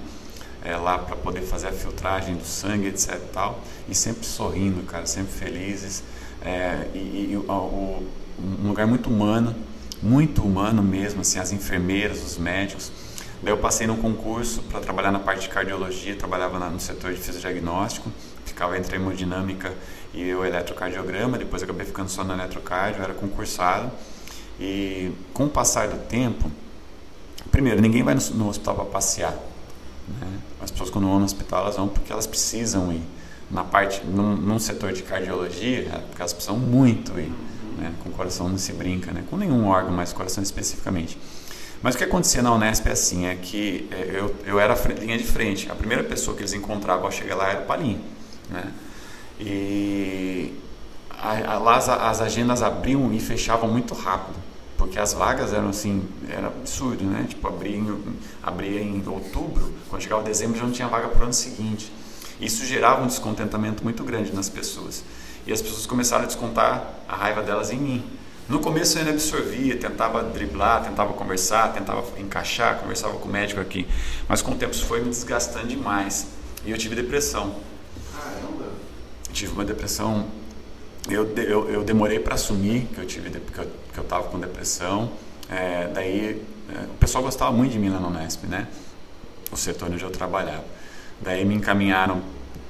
É, lá para poder fazer a filtragem do sangue, etc. E, tal, e sempre sorrindo, cara, sempre felizes. É, e, e o, um lugar muito humano, muito humano mesmo, assim, as enfermeiras, os médicos. Daí eu passei num concurso para trabalhar na parte de cardiologia, trabalhava no setor de fisiodiagnóstico, ficava entre a hemodinâmica e o eletrocardiograma, depois acabei ficando só no eletrocardio, era concursado. E com o passar do tempo, primeiro, ninguém vai no, no hospital para passear. Né? As pessoas quando vão no hospital, elas vão porque elas precisam ir. Na parte, num, num setor de cardiologia, é porque elas precisam muito ir. Né? Com o coração não se brinca, né? com nenhum órgão, mas coração especificamente. Mas o que acontecia na Unesp é assim, é que é, eu, eu era linha de frente. A primeira pessoa que eles encontravam ao chegar lá era o Palinho. Né? E a, a, lá as, as, agendas abriam e fechavam muito rápido, porque as vagas eram assim, era absurdo, né? Tipo, abria em, abria em outubro, quando chegava dezembro já não tinha vaga para o ano seguinte. Isso gerava um descontentamento muito grande nas pessoas. E as pessoas começaram a descontar a raiva delas em mim. No começo eu ainda absorvia, tentava driblar, tentava conversar, tentava encaixar, conversava com o médico aqui. Mas com o tempo isso foi me desgastando demais. E eu tive depressão tive uma depressão. Eu, eu, eu demorei para assumir que eu tive que eu, que eu tava com depressão. É, daí é, o pessoal gostava muito de mim lá no Unesp, né? O setor onde eu trabalhava. Daí me encaminharam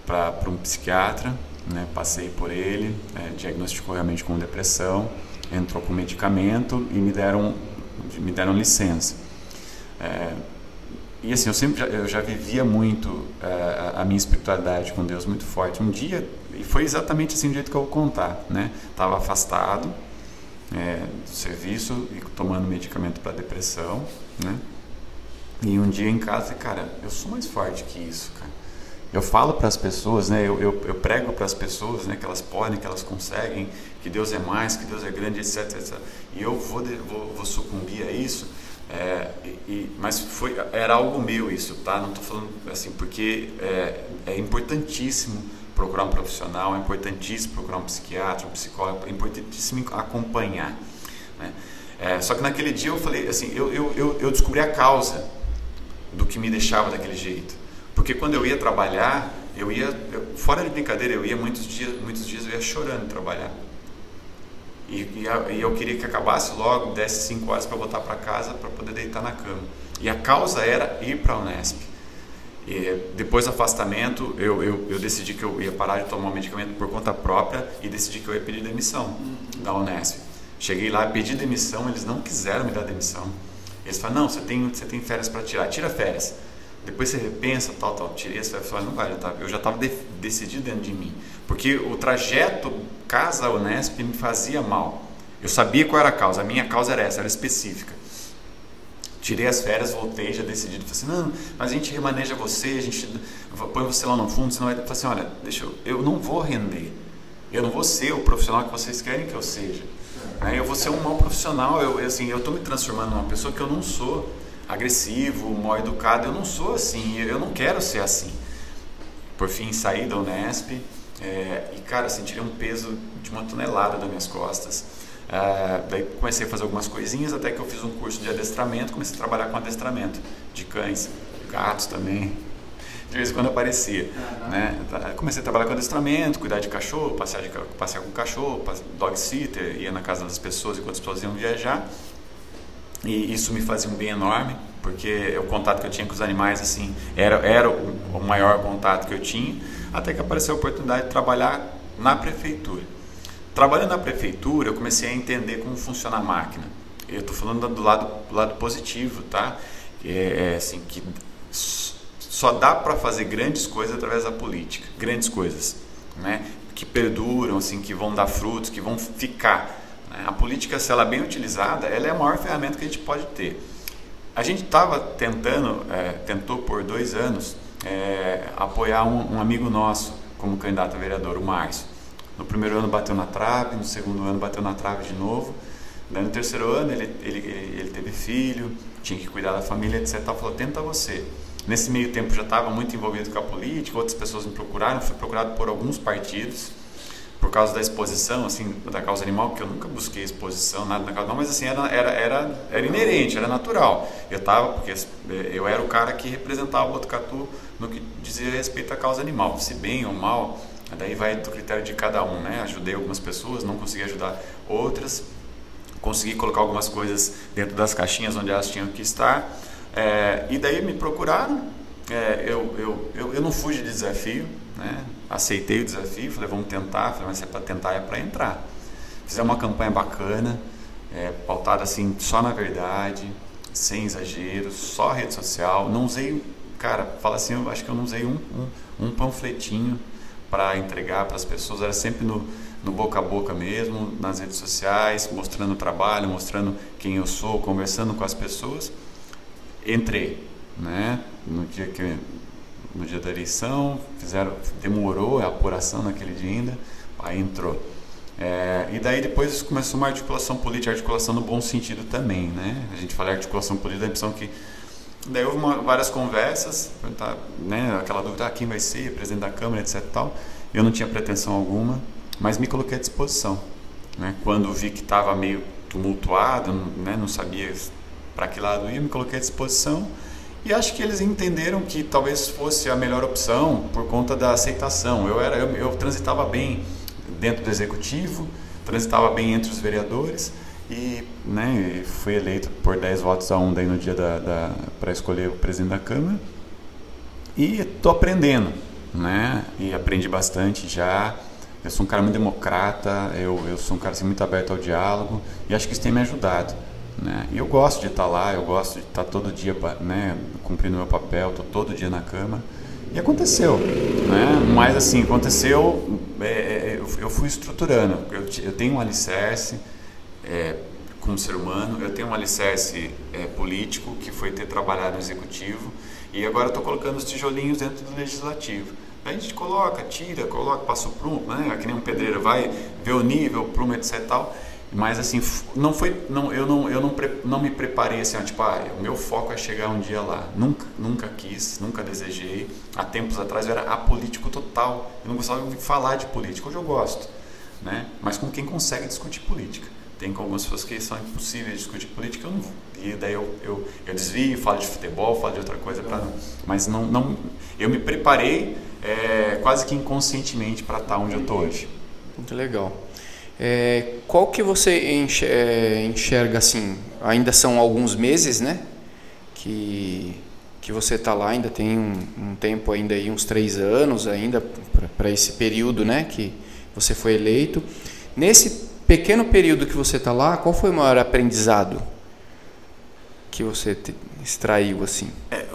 para um psiquiatra, né? Passei por ele, é, diagnosticou realmente com depressão, entrou com medicamento e me deram me deram licença. É, e assim, eu sempre eu já vivia muito é, a minha espiritualidade com Deus muito forte. Um dia e foi exatamente assim do jeito que eu vou contar, né? Estava afastado é, do serviço e tomando medicamento para depressão, né? E um dia em casa, cara, eu sou mais forte que isso, cara. Eu falo para as pessoas, né? Eu, eu, eu prego para as pessoas, né? Que elas podem, que elas conseguem, que Deus é mais, que Deus é grande, etc, etc. E eu vou, vou, vou sucumbir a isso. É, e, mas foi, era algo meu isso, tá? Não estou falando assim, porque é, é importantíssimo procurar um profissional, é importantíssimo procurar um psiquiatra, um psicólogo, é importantíssimo acompanhar. Né? É, só que naquele dia eu falei assim, eu, eu, eu, eu descobri a causa do que me deixava daquele jeito. Porque quando eu ia trabalhar, eu ia, eu, fora de brincadeira, eu ia muitos dias, muitos dias eu ia chorando trabalhar. E, e, e eu queria que acabasse logo, desse cinco horas para voltar para casa para poder deitar na cama. E a causa era ir para a Unesp. E depois do afastamento, eu, eu, eu, decidi que eu ia parar de tomar o medicamento por conta própria e decidi que eu ia pedir demissão da Unesp. Cheguei lá, pedi demissão, eles não quiseram me dar demissão. Eles falaram, não, você tem, você tem férias para tirar, tira férias. Depois você repensa, tal, tal, tirei as férias, não vai, eu já estava de, decidido dentro de mim. Porque o trajeto casa Unesp me fazia mal. Eu sabia qual era a causa, a minha causa era essa, era específica. Tirei as férias, voltei, já decidi. Falei assim, não, mas a gente remaneja você, a gente põe você lá no fundo, senão vai. Falei assim, olha, deixa eu, eu não vou render. Eu não vou ser o profissional que vocês querem que eu seja. Né? Eu vou ser um mau profissional. Eu, assim, eu estou me transformando numa pessoa que eu não sou agressivo, mal educado. Eu não sou assim. Eu não quero ser assim. Por fim, saí da Unesp é, e, cara, senti um peso de uma tonelada das minhas costas. Uh, daí comecei a fazer algumas coisinhas até que eu fiz um curso de adestramento, comecei a trabalhar com adestramento de cães, gatos também. De vez em quando aparecia. Uhum. Né? Comecei a trabalhar com adestramento, cuidar de cachorro, passear, de, passear com cachorro, dog sitter, ia na casa das pessoas enquanto as pessoas iam viajar. E isso me fazia um bem enorme, porque o contato que eu tinha com os animais assim era, era o, o maior contato que eu tinha, até que apareceu a oportunidade de trabalhar na prefeitura. Trabalhando na prefeitura, eu comecei a entender como funciona a máquina. Eu estou falando do lado, do lado positivo, tá? É, é assim, que só dá para fazer grandes coisas através da política, grandes coisas, né? Que perduram, assim, que vão dar frutos, que vão ficar. Né? A política, se ela é bem utilizada, ela é a maior ferramenta que a gente pode ter. A gente estava tentando, é, tentou por dois anos é, apoiar um, um amigo nosso como candidato a vereador, o Márcio. No primeiro ano bateu na trave, no segundo ano bateu na trave de novo. Daí no terceiro ano ele, ele, ele teve filho, tinha que cuidar da família, etc. Falou, tenta você. Nesse meio tempo já estava muito envolvido com a política, outras pessoas me procuraram, fui procurado por alguns partidos por causa da exposição, assim, da causa animal, porque eu nunca busquei exposição, nada da causa animal, mas assim, era, era, era, era inerente, era natural. Eu estava, porque eu era o cara que representava o Botucatu no que dizia respeito à causa animal, se bem ou mal, daí vai do critério de cada um, né? Ajudei algumas pessoas, não consegui ajudar outras, consegui colocar algumas coisas dentro das caixinhas onde elas tinham que estar, é, e daí me procuraram, é, eu, eu, eu, eu não fui de desafio, né? aceitei o desafio, falei, vamos tentar, falei, mas se é para tentar, é para entrar. Fizemos uma campanha bacana, é, pautada assim, só na verdade, sem exageros, só rede social, não usei, cara, fala assim, eu acho que eu não usei um, um, um panfletinho para entregar para as pessoas, era sempre no, no boca a boca mesmo, nas redes sociais, mostrando o trabalho, mostrando quem eu sou, conversando com as pessoas. Entrei, né? No dia que no dia da eleição, fizeram, demorou a apuração naquele dia ainda, aí entrou. É, e daí depois começou uma articulação política, articulação no bom sentido também, né? A gente fala articulação política, a impressão que daí houve uma, várias conversas, né? Aquela dúvida, ah, quem vai ser, presidente da Câmara, etc. Tal. Eu não tinha pretensão alguma, mas me coloquei à disposição, né? Quando vi que estava meio tumultuado, né? Não sabia para que lado ia, me coloquei à disposição e acho que eles entenderam que talvez fosse a melhor opção por conta da aceitação. Eu, era, eu, eu transitava bem dentro do executivo, transitava bem entre os vereadores e né, fui eleito por 10 votos a 1 daí no dia da, da para escolher o presidente da Câmara. E estou aprendendo, né? E aprendi bastante já. Eu sou um cara muito democrata, eu, eu sou um cara assim, muito aberto ao diálogo e acho que isso tem me ajudado. Né? E eu gosto de estar lá, eu gosto de estar todo dia né, cumprindo meu papel, estou todo dia na cama. E aconteceu, né? mas assim, aconteceu, é, é eu, eu, fui estruturando. Eu, eu tenho um alicerce é, como ser humano, eu tenho um alicerce é, político, que foi ter trabalhado no executivo, e agora estou colocando os tijolinhos dentro do legislativo. a gente coloca, tira, coloca, passa o prumo, né? que nem um pedreiro vai ver o nível, o prumo, etc. Tal. Mas assim, não foi, não, eu não, eu não, não me preparei assim, tipo, ah, o meu foco é chegar um dia lá. Nunca, nunca quis, nunca desejei. Há tempos atrás eu era apolítico total. Eu não gostava de falar de política. Hoje eu gosto, né? Mas com quem consegue discutir política. Tem algumas pessoas que são impossíveis de discutir política, eu não. E daí eu, eu, eu desvio, falo de futebol, falo de outra coisa, pra, mas não, não, eu me preparei é, quase que inconscientemente para estar onde eu estou hoje. Muito legal. É, qual que você é, enxerga assim? Ainda são alguns meses, né? Que, que você está lá, ainda tem um, um, tempo ainda aí, uns três anos ainda para esse período, né? Que você foi eleito. Nesse pequeno período que você está lá, qual foi o maior aprendizado que você te, extraiu assim? É,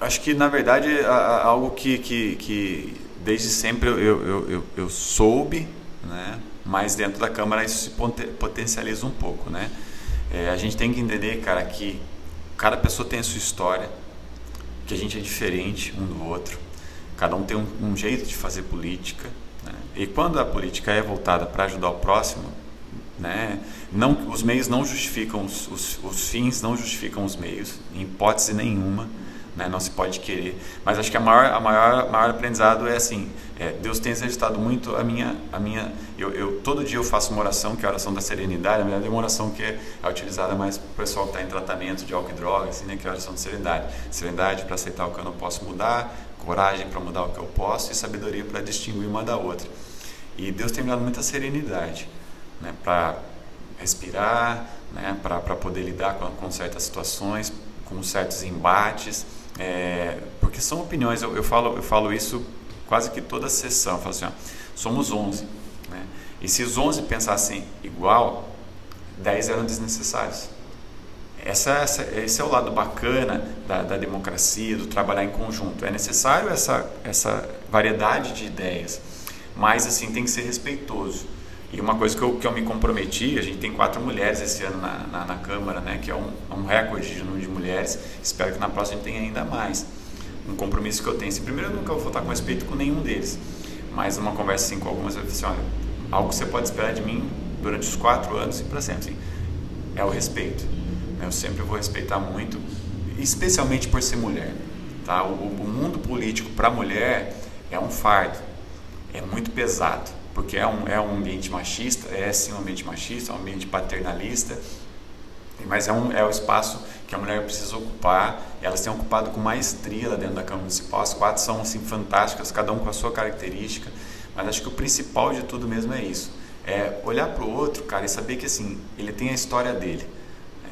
acho que na verdade algo que, que, que desde sempre eu, eu, eu, eu soube, né? mas dentro da Câmara isso se potencializa um pouco, né? É, a gente tem que entender, cara, que cada pessoa tem a sua história, que a gente é diferente um do outro, cada um tem um, um jeito de fazer política, né? e quando a política é voltada para ajudar o próximo, né? Não, os meios não justificam os, os, os fins, não justificam os meios, em hipótese nenhuma né? não se pode querer. Mas acho que a maior, a maior, maior aprendizado é assim, é, Deus tem exercitado muito a minha, a minha eu, eu, todo dia eu faço uma oração que é a oração da serenidade, na verdade é uma oração que é, é utilizada mais para o pessoal que está em tratamento de álcool e drogas, assim, né? que é a oração da serenidade. Serenidade para aceitar o que eu não posso mudar, coragem para mudar o que eu posso e sabedoria para distinguir uma da outra. E Deus tem me dado muita serenidade né? para respirar, né? para poder lidar com, com certas situações, com certos embates é, porque são opiniões, eu, eu, falo, eu falo isso quase que toda sessão, eu falo assim, ó, somos 11, né? e se os 11 pensassem igual, 10 eram desnecessários. Essa, essa, esse é o lado bacana da, da, democracia, do trabalhar em conjunto. É necessário essa, essa variedade de ideias, mas assim tem que ser respeitoso. E uma coisa que eu, que eu me comprometi, a gente tem quatro mulheres esse ano na, na, na Câmara, né, que é um, um, recorde de número de mulheres, espero que na próxima a gente tenha ainda mais. Um compromisso que eu tenho, assim, primeiro eu nunca vou votar com respeito com nenhum deles, mas uma conversa assim com algumas pessoas, assim, olha, algo que você pode esperar de mim durante os quatro anos e para sempre, assim, é o respeito. Né? Eu sempre vou respeitar muito, especialmente por ser mulher. Tá? O, o mundo político para mulher é um fardo, é muito pesado, porque é um, é um ambiente machista, é sim um ambiente machista, é um ambiente paternalista, mas é um, é o espaço que a mulher precisa ocupar. Elas têm ocupado com maestria lá dentro da Câmara Municipal. As quatro são assim fantásticas, cada um com a sua característica. Mas acho que o principal de tudo mesmo é isso: é olhar para o outro, cara, e saber que assim ele tem a história dele.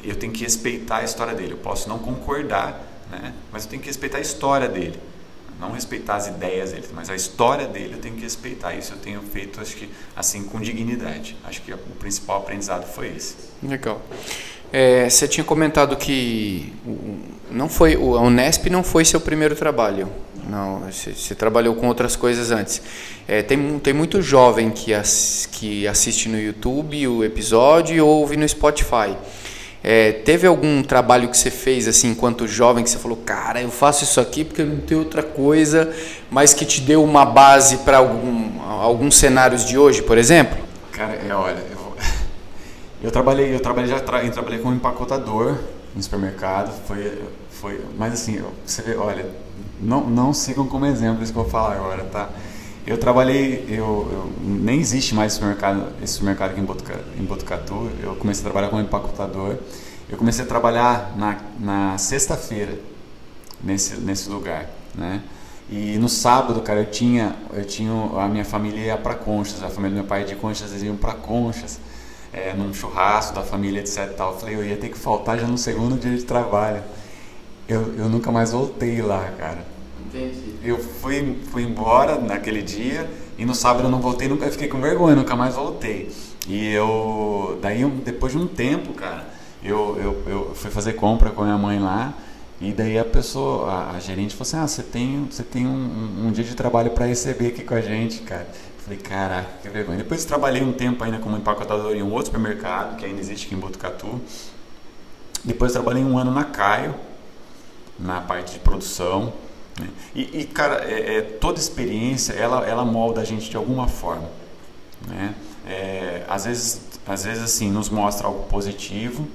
Eu tenho que respeitar a história dele. Eu posso não concordar, né? Mas eu tenho que respeitar a história dele. Não respeitar as ideias dele, mas a história dele eu tenho que respeitar. Isso eu tenho feito, acho que assim com dignidade. Acho que o principal aprendizado foi esse. Legal. É, você tinha comentado que não foi a Unesp não foi seu primeiro trabalho. Não, você, você trabalhou com outras coisas antes. É, tem, tem muito jovem que, as, que assiste no YouTube o episódio ou ouve no Spotify. É, teve algum trabalho que você fez assim, enquanto jovem, que você falou, cara, eu faço isso aqui porque não tem outra coisa, mas que te deu uma base para algum, alguns cenários de hoje, por exemplo? Cara, é, olha, *laughs* eu trabalhei, eu trabalhei já tra, eu trabalhei como empacotador no supermercado, foi, foi, mas assim, você vê, olha, não, não sigam como exemplo isso que eu vou falar agora, tá? Eu trabalhei, eu, eu nem existe mais supermercado, esse supermercado aqui em, Botucatu, em Botucatu. Eu comecei a trabalhar como empacotador. Eu comecei a trabalhar na, na sexta-feira nesse nesse lugar, né? E no sábado, cara, eu tinha eu tinha a minha família ia para Conchas, a família do meu pai de Conchas, eles iam para Conchas é, num churrasco da família, etc. Tal. Eu falei, eu ia ter que faltar já no segundo dia de trabalho. Eu, eu nunca mais voltei lá, cara. Entendi. Eu fui, fui embora naquele dia e no sábado eu não voltei, nunca fiquei com vergonha, nunca mais voltei. E eu, daí depois de um tempo, cara, eu, eu, eu fui fazer compra com a minha mãe lá. E daí a pessoa, a, a gerente falou assim: Ah, você tem, você tem um, um, dia de trabalho para receber aqui com a gente, cara. Falei, caraca, que vergonha. Depois trabalhei um tempo ainda como empacotador em um outro supermercado, que ainda existe aqui em Botucatu. Depois trabalhei um ano na Caio, na parte de produção. Né? E, e, cara, é, é, toda experiência, ela, ela molda a gente de alguma forma. Né? É, às, vezes, às vezes, assim, nos mostra algo positivo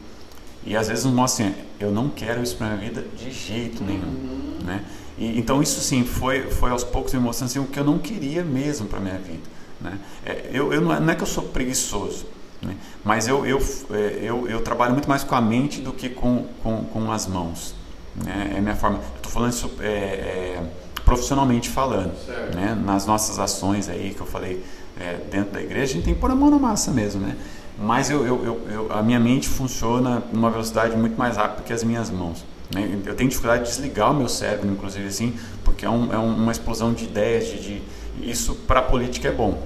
e às vezes nos mostra assim, eu não quero isso para minha vida de jeito nenhum. Uhum. Né? E, então isso sim foi, foi aos poucos me mostrando assim, o que eu não queria mesmo para minha vida. Né? É, eu, eu não, é, não, é que eu sou preguiçoso, né? mas eu, eu, é, eu, eu, trabalho muito mais com a mente do que com, com, com as mãos. Né? É a minha forma. Estou falando isso é, é, profissionalmente falando. Né? Nas nossas ações aí que eu falei é, dentro da igreja, a gente tem que pôr a mão na massa mesmo. Né? Mas eu, eu, eu, a minha mente funciona numa velocidade muito mais rápida que as minhas mãos. Né? Eu tenho dificuldade de desligar o meu cérebro, inclusive assim, porque é, um, é uma explosão de ideias, de, de isso para a política é bom.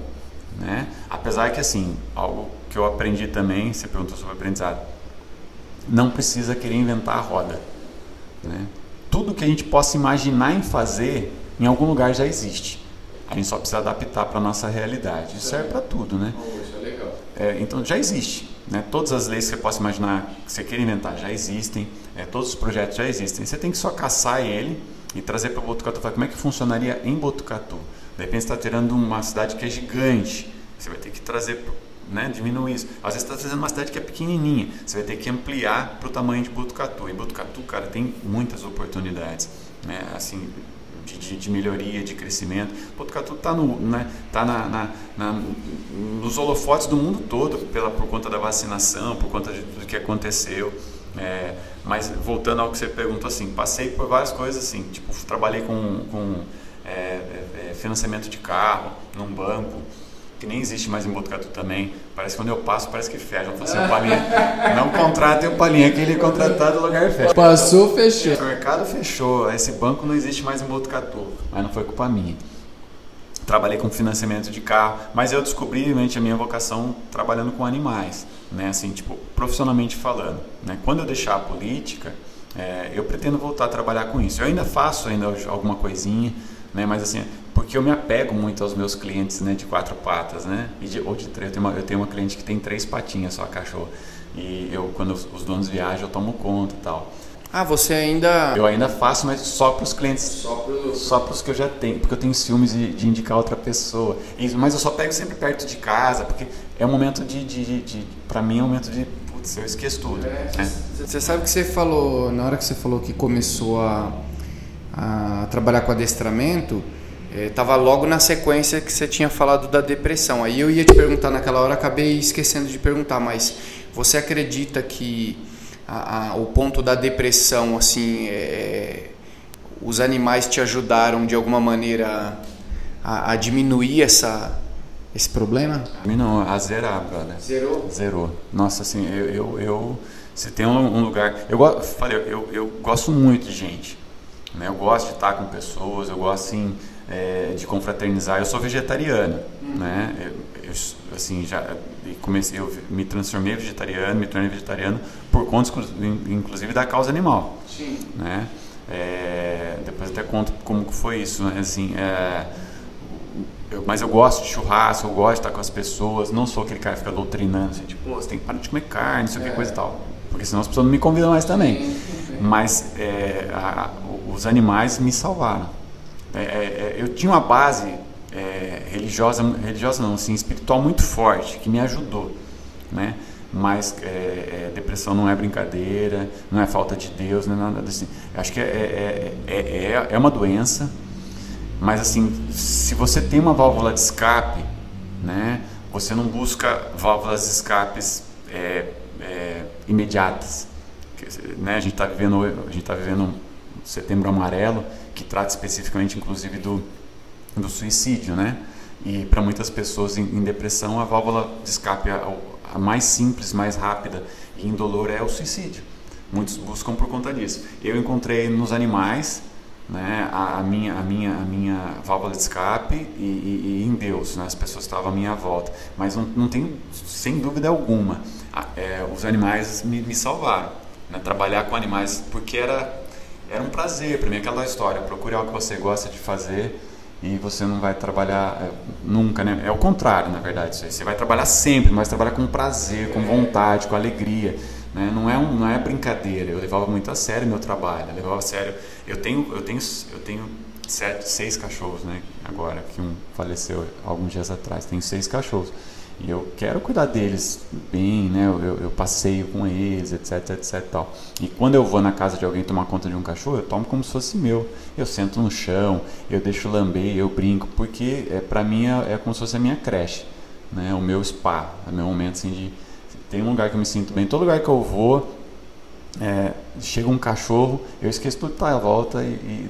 Né? Apesar que assim, algo que eu aprendi também, você perguntou sobre aprendizado, não precisa querer inventar a roda. Né? Tudo que a gente possa imaginar em fazer, em algum lugar já existe. A gente só precisa adaptar para a nossa realidade. Isso serve para tudo, né? É, então já existe. Né? Todas as leis que você possa imaginar que você queira inventar já existem, é, todos os projetos já existem. Você tem que só caçar ele e trazer para Botucatu. Falar, como é que funcionaria em Botucatu? De repente você está tirando uma cidade que é gigante, você vai ter que trazer, né, diminuir isso. Às vezes você está trazendo uma cidade que é pequenininha, você vai ter que ampliar para o tamanho de Botucatu. E Botucatu, cara, tem muitas oportunidades. Né? Assim, de, de, de, melhoria, de crescimento. Botucatu está no, né, tá na, na, na, nos holofotes do mundo todo pela, por conta da vacinação, por conta de, do que aconteceu. É, mas voltando ao que você perguntou, assim, passei por várias coisas assim, tipo, trabalhei com, com é, é, é financiamento de carro num banco, que nem existe mais em Botucatu também. Parece que quando eu passo, parece que fecha. Não, assim, o Palinha, não contratem o Palinha, aquele contratado, o lugar fecha. Passou, fechou. O mercado fechou, esse banco não existe mais em Botucatu, mas não foi culpa minha. Trabalhei com financiamento de carro, mas eu descobri realmente a minha vocação trabalhando com animais, né? Assim, tipo, profissionalmente falando. Né? Quando eu deixar a política, é, eu pretendo voltar a trabalhar com isso. Eu ainda faço ainda alguma coisinha, né? Mas assim, porque eu me apego muito aos meus clientes, né, de quatro patas, né? E de, ou de três. Eu tenho, uma, eu tenho uma cliente que tem três patinhas só, cachorro. E eu, quando os donos viajam, eu tomo conta e tal. Ah, você ainda. Eu ainda faço, mas só para os clientes. Só para os que eu já tenho, porque eu tenho ciúmes de, de indicar outra pessoa. mas eu só pego sempre perto de casa, porque é um momento de. de, de, de para mim é um momento de. Putz, eu esqueço tudo. É, né? Você sabe que você falou, na hora que você falou que começou a, a trabalhar com adestramento, estava é, logo na sequência que você tinha falado da depressão. Aí eu ia te perguntar naquela hora, acabei esquecendo de perguntar, mas você acredita que a, a, o ponto da depressão, assim, é, os animais te ajudaram de alguma maneira a, a, diminuir essa, esse problema? Não, a zerar, brother. Zerou? Zerou. Nossa, assim, eu, eu, eu se tem um, um, lugar, eu falei, eu, eu gosto muito de gente, né? Eu gosto de estar com pessoas, eu gosto assim é, de confraternizar. Eu sou vegetariano, uhum. né? Eu, eu, assim já comecei, eu me transformei vegetariano, me tornei vegetariano por conta, inclusive, da causa animal. Sim. Né? É, depois até conto como foi isso, né? assim, é, eu, mas eu gosto de churrasco, eu gosto de estar com as pessoas, não sou aquele cara que fica doutrinando, assim, tipo, você tem que parar de comer carne, não sei o que, é. coisa e tal, porque senão as pessoas não me convidam mais também. Mas é, a, os animais me salvaram. É, é, eu tinha uma base religiosa, religiosa não, assim, espiritual muito forte, que me ajudou, né? mas é, é, depressão não é brincadeira, não é falta de Deus, não é nada assim. Acho que é, é, é, é, uma doença, mas assim, se você tem uma válvula de escape, né, você não busca válvulas de escapes imediatas. Né, a gente está vivendo, a gente tá vivendo um setembro amarelo que trata especificamente, inclusive, do, do suicídio, né? E para muitas pessoas em, em, depressão, a válvula de escape, a mais simples, mais rápida e indolor é o suicídio. Muitos buscam por conta disso. Eu encontrei nos animais né, a, a minha, a, minha, a minha válvula de escape e, e, e em Deus, né, as pessoas estavam à minha volta. Mas não, não tenho, sem dúvida alguma, é, os animais me, me salvaram. Né, trabalhar com animais, porque era, era um prazer para mim, aquela história. Procure algo que você gosta de fazer e você não vai trabalhar é, nunca, né? É o contrário, na verdade. Você vai trabalhar sempre, mas trabalhar com prazer, com vontade, com alegria. Né? Não, é um, não é brincadeira. Eu levava muito a sério meu trabalho. Eu levava a sério. Eu tenho, eu tenho, eu tenho sete, seis cachorros, né? Agora que um faleceu alguns dias atrás. Tenho seis cachorros. E eu quero cuidar deles bem, né? Eu, eu, passeio com eles, etc, etc tal. E quando eu vou na casa de alguém tomar conta de um cachorro, eu tomo como se fosse meu. Eu sento no chão, eu deixo lamber, eu brinco, porque é para mim é, é, como se fosse a minha creche, né? O meu spa, é meu momento assim de tem um lugar que eu me sinto bem. Todo lugar que eu vou, é, chega um cachorro, eu esqueço tudo que tá à volta e, e,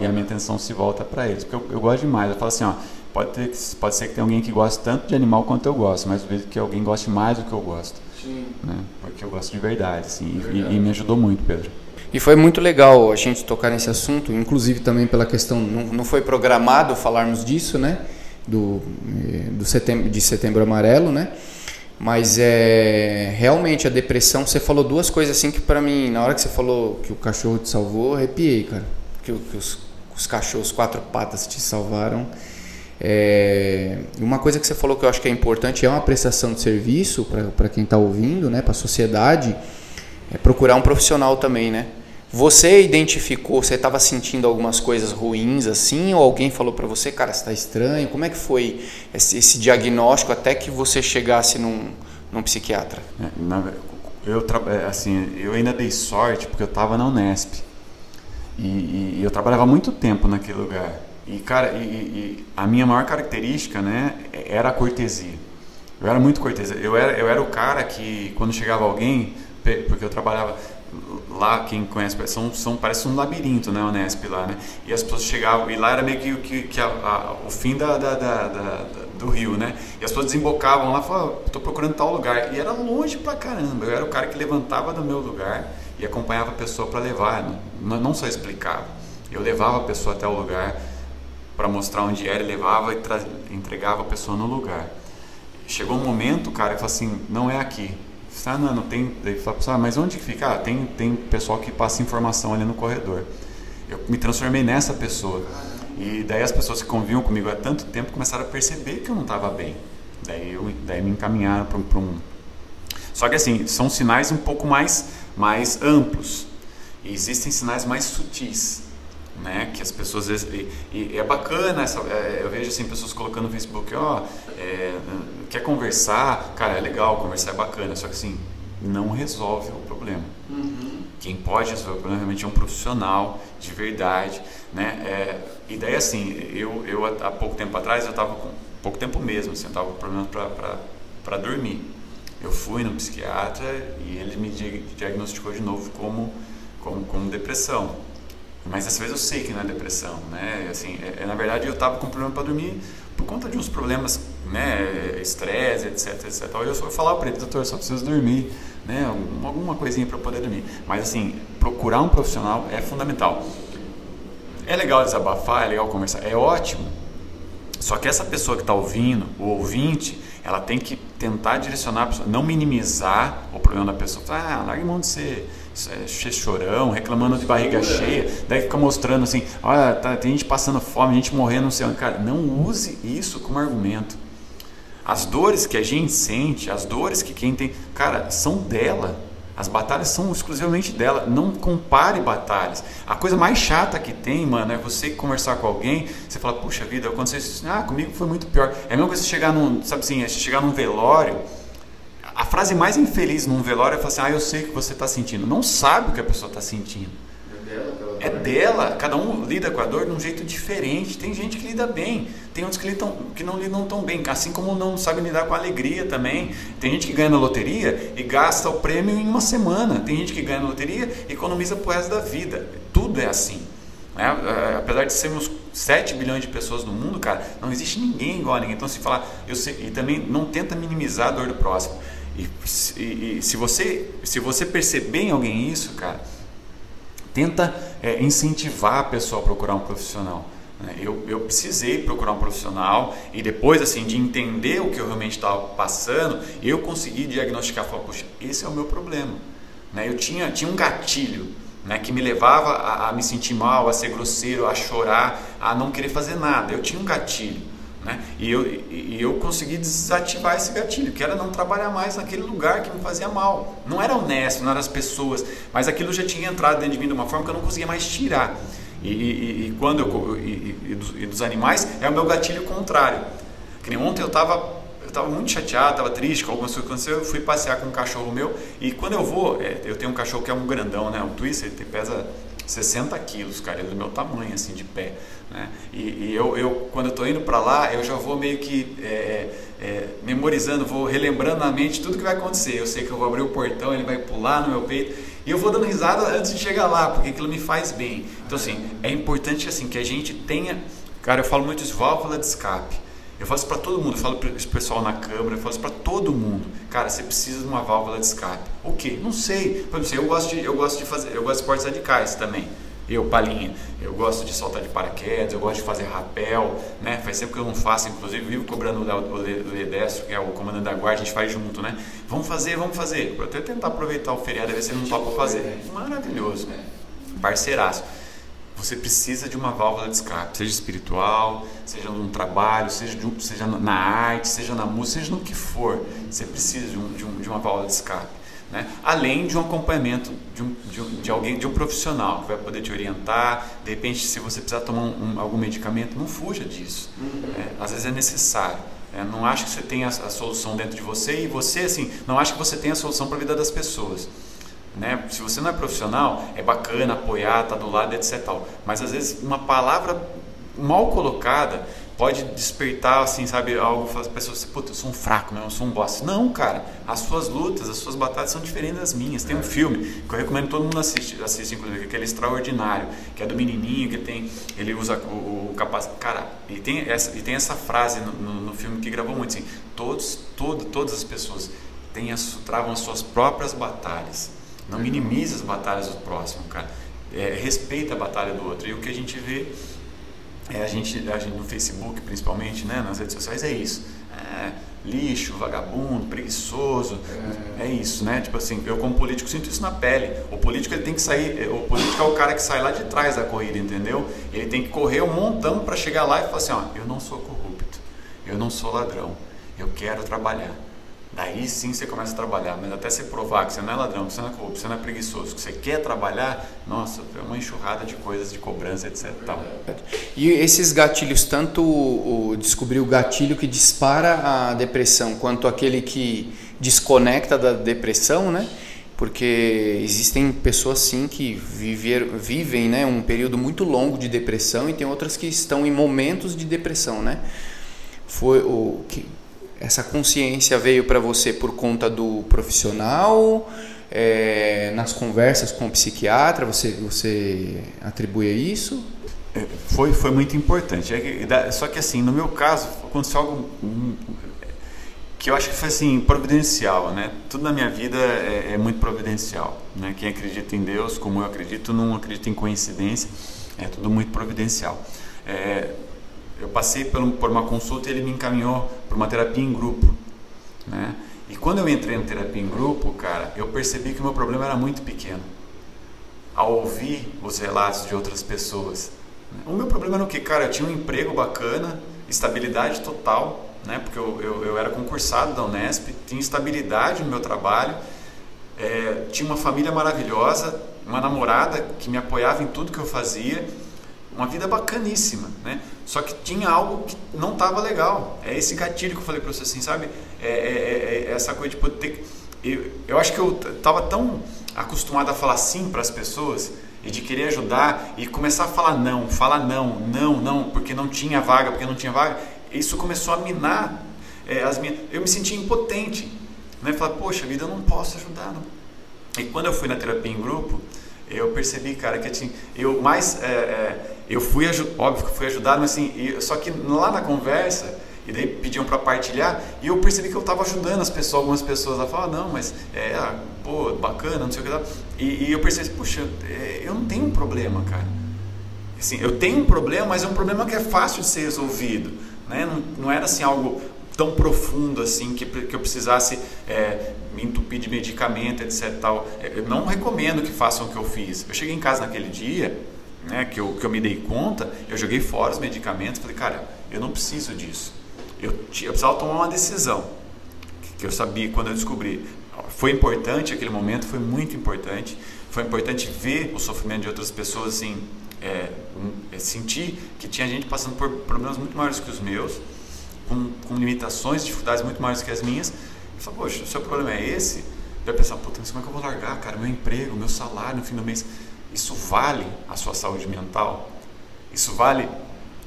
e, a minha atenção se volta para eles, porque eu, eu gosto demais. Eu falo assim, ó Pode, ter, pode ser que tenha alguém que goste tanto de animal quanto eu gosto, mas vejo que alguém goste mais do que eu gosto. Sim. Né? Porque eu gosto de verdade, assim, verdade. E, e, me ajudou muito, Pedro. E foi muito legal a gente tocar nesse assunto, inclusive também pela questão, não, não foi programado falarmos disso, né? Do, eh, do setembro, de setembro amarelo, né? Mas é realmente a depressão. Você falou duas coisas assim que para mim, na hora que você falou que o cachorro te salvou, arrepiei, cara. Que, que os, os cachorros quatro patas te salvaram. É, uma coisa que você falou que eu acho que é importante é uma prestação de serviço para quem está ouvindo, né, para a sociedade, é procurar um profissional também, né? Você identificou, você estava sentindo algumas coisas ruins assim, ou alguém falou para você, cara, está estranho? Como é que foi esse, esse, diagnóstico até que você chegasse num, num psiquiatra? É, na, eu, é, assim, eu ainda dei sorte porque eu estava na Unesp e, e eu trabalhava muito tempo naquele lugar. E, cara, e, e, a minha maior característica, né, era a cortesia. Eu era muito cortesia. Eu era, eu era o cara que, quando chegava alguém, porque eu trabalhava lá, quem conhece, são, são, parece um labirinto, né, Unesp lá, né? E as pessoas chegavam, e lá era meio que, que, que a, a, o fim da, da, da, da, do rio, né? E as pessoas desembocavam lá falavam, estou procurando tal lugar. E era longe pra caramba. Eu era o cara que levantava do meu lugar e acompanhava a pessoa para levar, não, não só explicava. Eu levava a pessoa até o lugar para mostrar onde era, e levava e entregava a pessoa no lugar. Chegou um momento, cara, falei assim, não é aqui. Ah, não, não tem. Daí falei, ah, mas onde que fica? Ah, tem, tem pessoal que passa informação ali no corredor. Eu me transformei nessa pessoa. E daí as pessoas que conviviam comigo há tanto tempo começaram a perceber que eu não estava bem. Daí, eu, daí me encaminharam para um. Só que assim, são sinais um pouco mais, mais amplos. existem sinais mais sutis, né? Que as pessoas e, e é bacana essa, é, eu vejo assim pessoas colocando no Facebook, ó, é, quer conversar, cara, é legal, conversar é bacana, só que assim não resolve o problema. Uhum. Quem pode resolver o problema realmente é um profissional de verdade, né? É, e daí assim, eu, eu há pouco tempo atrás eu estava com pouco tempo mesmo, assim, eu estava com problemas para dormir. Eu fui no psiquiatra e ele me diagnosticou de novo como como, como depressão. Mas dessa vez eu sei que não é depressão, né? Assim, é, é na verdade eu estava com problema para dormir por conta de uns problemas, né? Estresse, etc, etc. Eu só falava para ele, doutor, só preciso dormir, né? Alguma coisinha para poder dormir. Mas assim, procurar um profissional é fundamental. É legal desabafar, é legal conversar, é ótimo. Só que essa pessoa que está ouvindo, o ouvinte, ela tem que tentar direcionar a pessoa, não minimizar o problema da pessoa. Ah, larga mão de ser chorão, reclamando de barriga cheia, daí fica mostrando assim, olha, tá, tem gente passando fome, gente morrendo, não sei onde. Cara, não use isso como argumento. As dores que a gente sente, as dores que quem tem, cara, são dela. As batalhas são exclusivamente dela. Não compare batalhas. A coisa mais chata que tem, mano, é você conversar com alguém, você fala, puxa vida, aconteceu isso, ah, comigo foi muito pior. É a mesma coisa você chegar num, sabe assim, é chegar num velório a frase mais infeliz num velório é falar assim: Ah, eu sei o que você está sentindo. Não sabe o que a pessoa está sentindo. É dela, é dela. Cada um lida com a dor de um jeito diferente. Tem gente que lida bem, tem outros que, lidam, que não lidam tão bem. Assim como não sabem lidar com a alegria também. Tem gente que ganha na loteria e gasta o prêmio em uma semana. Tem gente que ganha na loteria e economiza pro resto da vida. Tudo é assim. É, é, apesar de sermos 7 bilhões de pessoas no mundo, cara, não existe ninguém igual a ninguém. Então, se falar, eu sei, e também não tenta minimizar a dor do próximo. E, e, e, se, você, se você perceber em alguém isso, cara, tenta é, incentivar a pessoa a procurar um profissional. Né? Eu, eu precisei procurar um profissional e depois assim de entender o que eu realmente estava passando, eu consegui diagnosticar, falar, poxa, esse é o meu problema. Né? Eu tinha, tinha um gatilho né, que me levava a, a me sentir mal, a ser grosseiro, a chorar, a não querer fazer nada. Eu tinha um gatilho. Né? E, eu, e eu consegui desativar esse gatilho, que era não trabalhar mais naquele lugar que me fazia mal. Não era honesto, não eram as pessoas, mas aquilo já tinha entrado dentro de mim de uma forma que eu não conseguia mais tirar. E, e, e quando eu, e, dos, e, dos, animais é o meu gatilho contrário. Que nem ontem eu estava eu estava muito chateado, estava triste com algumas coisas que. Eu fui passear com um cachorro meu e quando eu vou, é, eu tenho um cachorro que é um grandão, né? O Twister, ele pesa 60 quilos, cara, ele é do meu tamanho, assim, de pé. Né? E, e eu, eu, quando eu estou indo para lá, eu já vou meio que é, é, memorizando, vou relembrando na mente tudo que vai acontecer. Eu sei que eu vou abrir o portão, ele vai pular no meu peito e eu vou dando risada antes de chegar lá, porque aquilo me faz bem. Então, assim, é importante assim que a gente tenha, cara, eu falo muito isso, válvula de escape. Eu falo isso para todo mundo, eu falo para esse pessoal na câmara, eu falo isso para todo mundo. Cara, você precisa de uma válvula de escape. O quê? Não sei. Por exemplo, eu gosto de, eu gosto de fazer, eu gosto de esportes radicais também. Eu, Palinha, eu gosto de saltar de paraquedas, eu gosto de fazer rapel, né? Faz tempo que eu não faço, inclusive vivo cobrando o Ledestro, que é o comandante da guarda, a gente faz junto, né? Vamos fazer, vamos fazer. Vou até tentar aproveitar o feriado, ver se ele não topa fazer. Maravilhoso. Parceiraço você precisa de uma válvula de escape, seja espiritual, seja num trabalho, seja, um, seja na arte, seja na música, seja no que for, você precisa de, um, de, um, de uma válvula de escape. Né? Além de um acompanhamento de, um, de, de, alguém, de um profissional que vai poder te orientar. De repente, se você precisar tomar um, algum medicamento, não fuja disso. Uhum. É, às vezes é necessário. É, não acho que você tenha a, a, solução dentro de você e você, assim, não acho que você tenha a solução para a vida das pessoas. Né? Se você não é profissional, é bacana apoiar, tá do lado, etc. Tal. Mas às vezes uma palavra mal colocada pode despertar, assim, sabe, algo, as pessoas, puta, eu sou um fraco, né? eu sou um boss. Não, cara, as suas lutas, as suas batalhas são diferentes das minhas. Tem um filme que eu recomendo todo mundo assiste, assiste inclusive, que é aquele extraordinário, que é do menininho, que tem, ele usa o, o capacete, cara, e tem essa, e tem essa frase no, no, no filme que gravou muito, assim, todos, todo, todas as pessoas têm as, travam as suas próprias batalhas não minimize as batalhas do próximo, cara. É, respeita a batalha do outro. E o que a gente vê é a gente, a gente no Facebook, principalmente, né, nas redes sociais, é isso. É, lixo, vagabundo, preguiçoso. É. é. isso, né? Tipo assim, eu como político sinto isso na pele. O político ele tem que sair, o político é o cara que sai lá de trás da corrida, entendeu? Ele tem que correr um montão para chegar lá e falar assim, ó, eu não sou corrupto, eu não sou ladrão, eu quero trabalhar. Daí sim você começa a trabalhar, mas até você provar que você não é ladrão, que você não é corrupto, que você não é preguiçoso, que você quer trabalhar, nossa, é uma enxurrada de coisas, de cobrança, etc. Tal. E esses gatilhos, tanto o, descobrir o gatilho que dispara a depressão, quanto aquele que desconecta da depressão, né? Porque existem pessoas sim que viver, vivem né, um período muito longo de depressão e tem outras que estão em momentos de depressão, né? Foi o que essa consciência veio para você por conta do profissional, é, nas conversas com o psiquiatra, você, você atribui a isso? É, foi, foi muito importante. É só que assim, no meu caso, aconteceu algo que eu acho que foi assim, providencial, né? Tudo na minha vida é, é muito providencial, né? Quem acredita em Deus, como eu acredito, não acredita em coincidência, é tudo muito providencial. É, eu passei por, uma consulta e ele me encaminhou para uma terapia em grupo, né? E quando eu entrei na terapia em grupo, cara, eu percebi que o meu problema era muito pequeno. Ao ouvir os relatos de outras pessoas, né? o meu problema era o que, cara, eu tinha um emprego bacana, estabilidade total, né? Porque eu, eu, eu era concursado da Unesp, tinha estabilidade no meu trabalho, é, tinha uma família maravilhosa, uma namorada que me apoiava em tudo que eu fazia uma vida bacaníssima, né? Só que tinha algo que não estava legal. É esse gatilho que eu falei para você assim, sabe? É, é, é, é, essa coisa de poder ter... Eu, eu acho que eu estava tão acostumado a falar sim para as pessoas e de querer ajudar e começar a falar não, falar não, não, não, porque não tinha vaga, porque não tinha vaga. Isso começou a minar é, as minhas... Eu me sentia impotente, né? Falar, poxa vida, eu não posso ajudar. Não. E quando eu fui na terapia em grupo, eu percebi, cara, que eu, tinha, eu mais... É, é, eu fui, óbvio que fui ajudado, mas assim, só que lá na conversa, e daí pediam para partilhar, e eu percebi que eu estava ajudando as pessoas, algumas pessoas a falar, não, mas é, ah, pô, bacana, não sei o que lá. E, e eu percebi, puxa, é, eu não tenho um problema, cara. Assim, eu tenho um problema, mas é um problema que é fácil de ser resolvido. Né? Não, não era assim algo tão profundo assim que, que eu precisasse é, me entupir de medicamento, etc. Tal. Eu não recomendo que façam o que eu fiz. Eu cheguei em casa naquele dia né, que, eu, que eu me dei conta, eu joguei fora os medicamentos, falei, cara, eu não preciso disso. Eu, eu precisava tomar uma decisão, que, que eu sabia quando eu descobri. Foi importante aquele momento, foi muito importante. Foi importante ver o sofrimento de outras pessoas, assim, é, é, sentir que tinha gente passando por problemas muito maiores que os meus, com, com limitações, dificuldades muito maiores que as minhas. E falei, poxa, o seu problema é esse? Eu ia pensar, puta, mas como é que eu vou largar, cara? Meu emprego, meu salário no fim do mês. Isso vale a sua saúde mental? Isso vale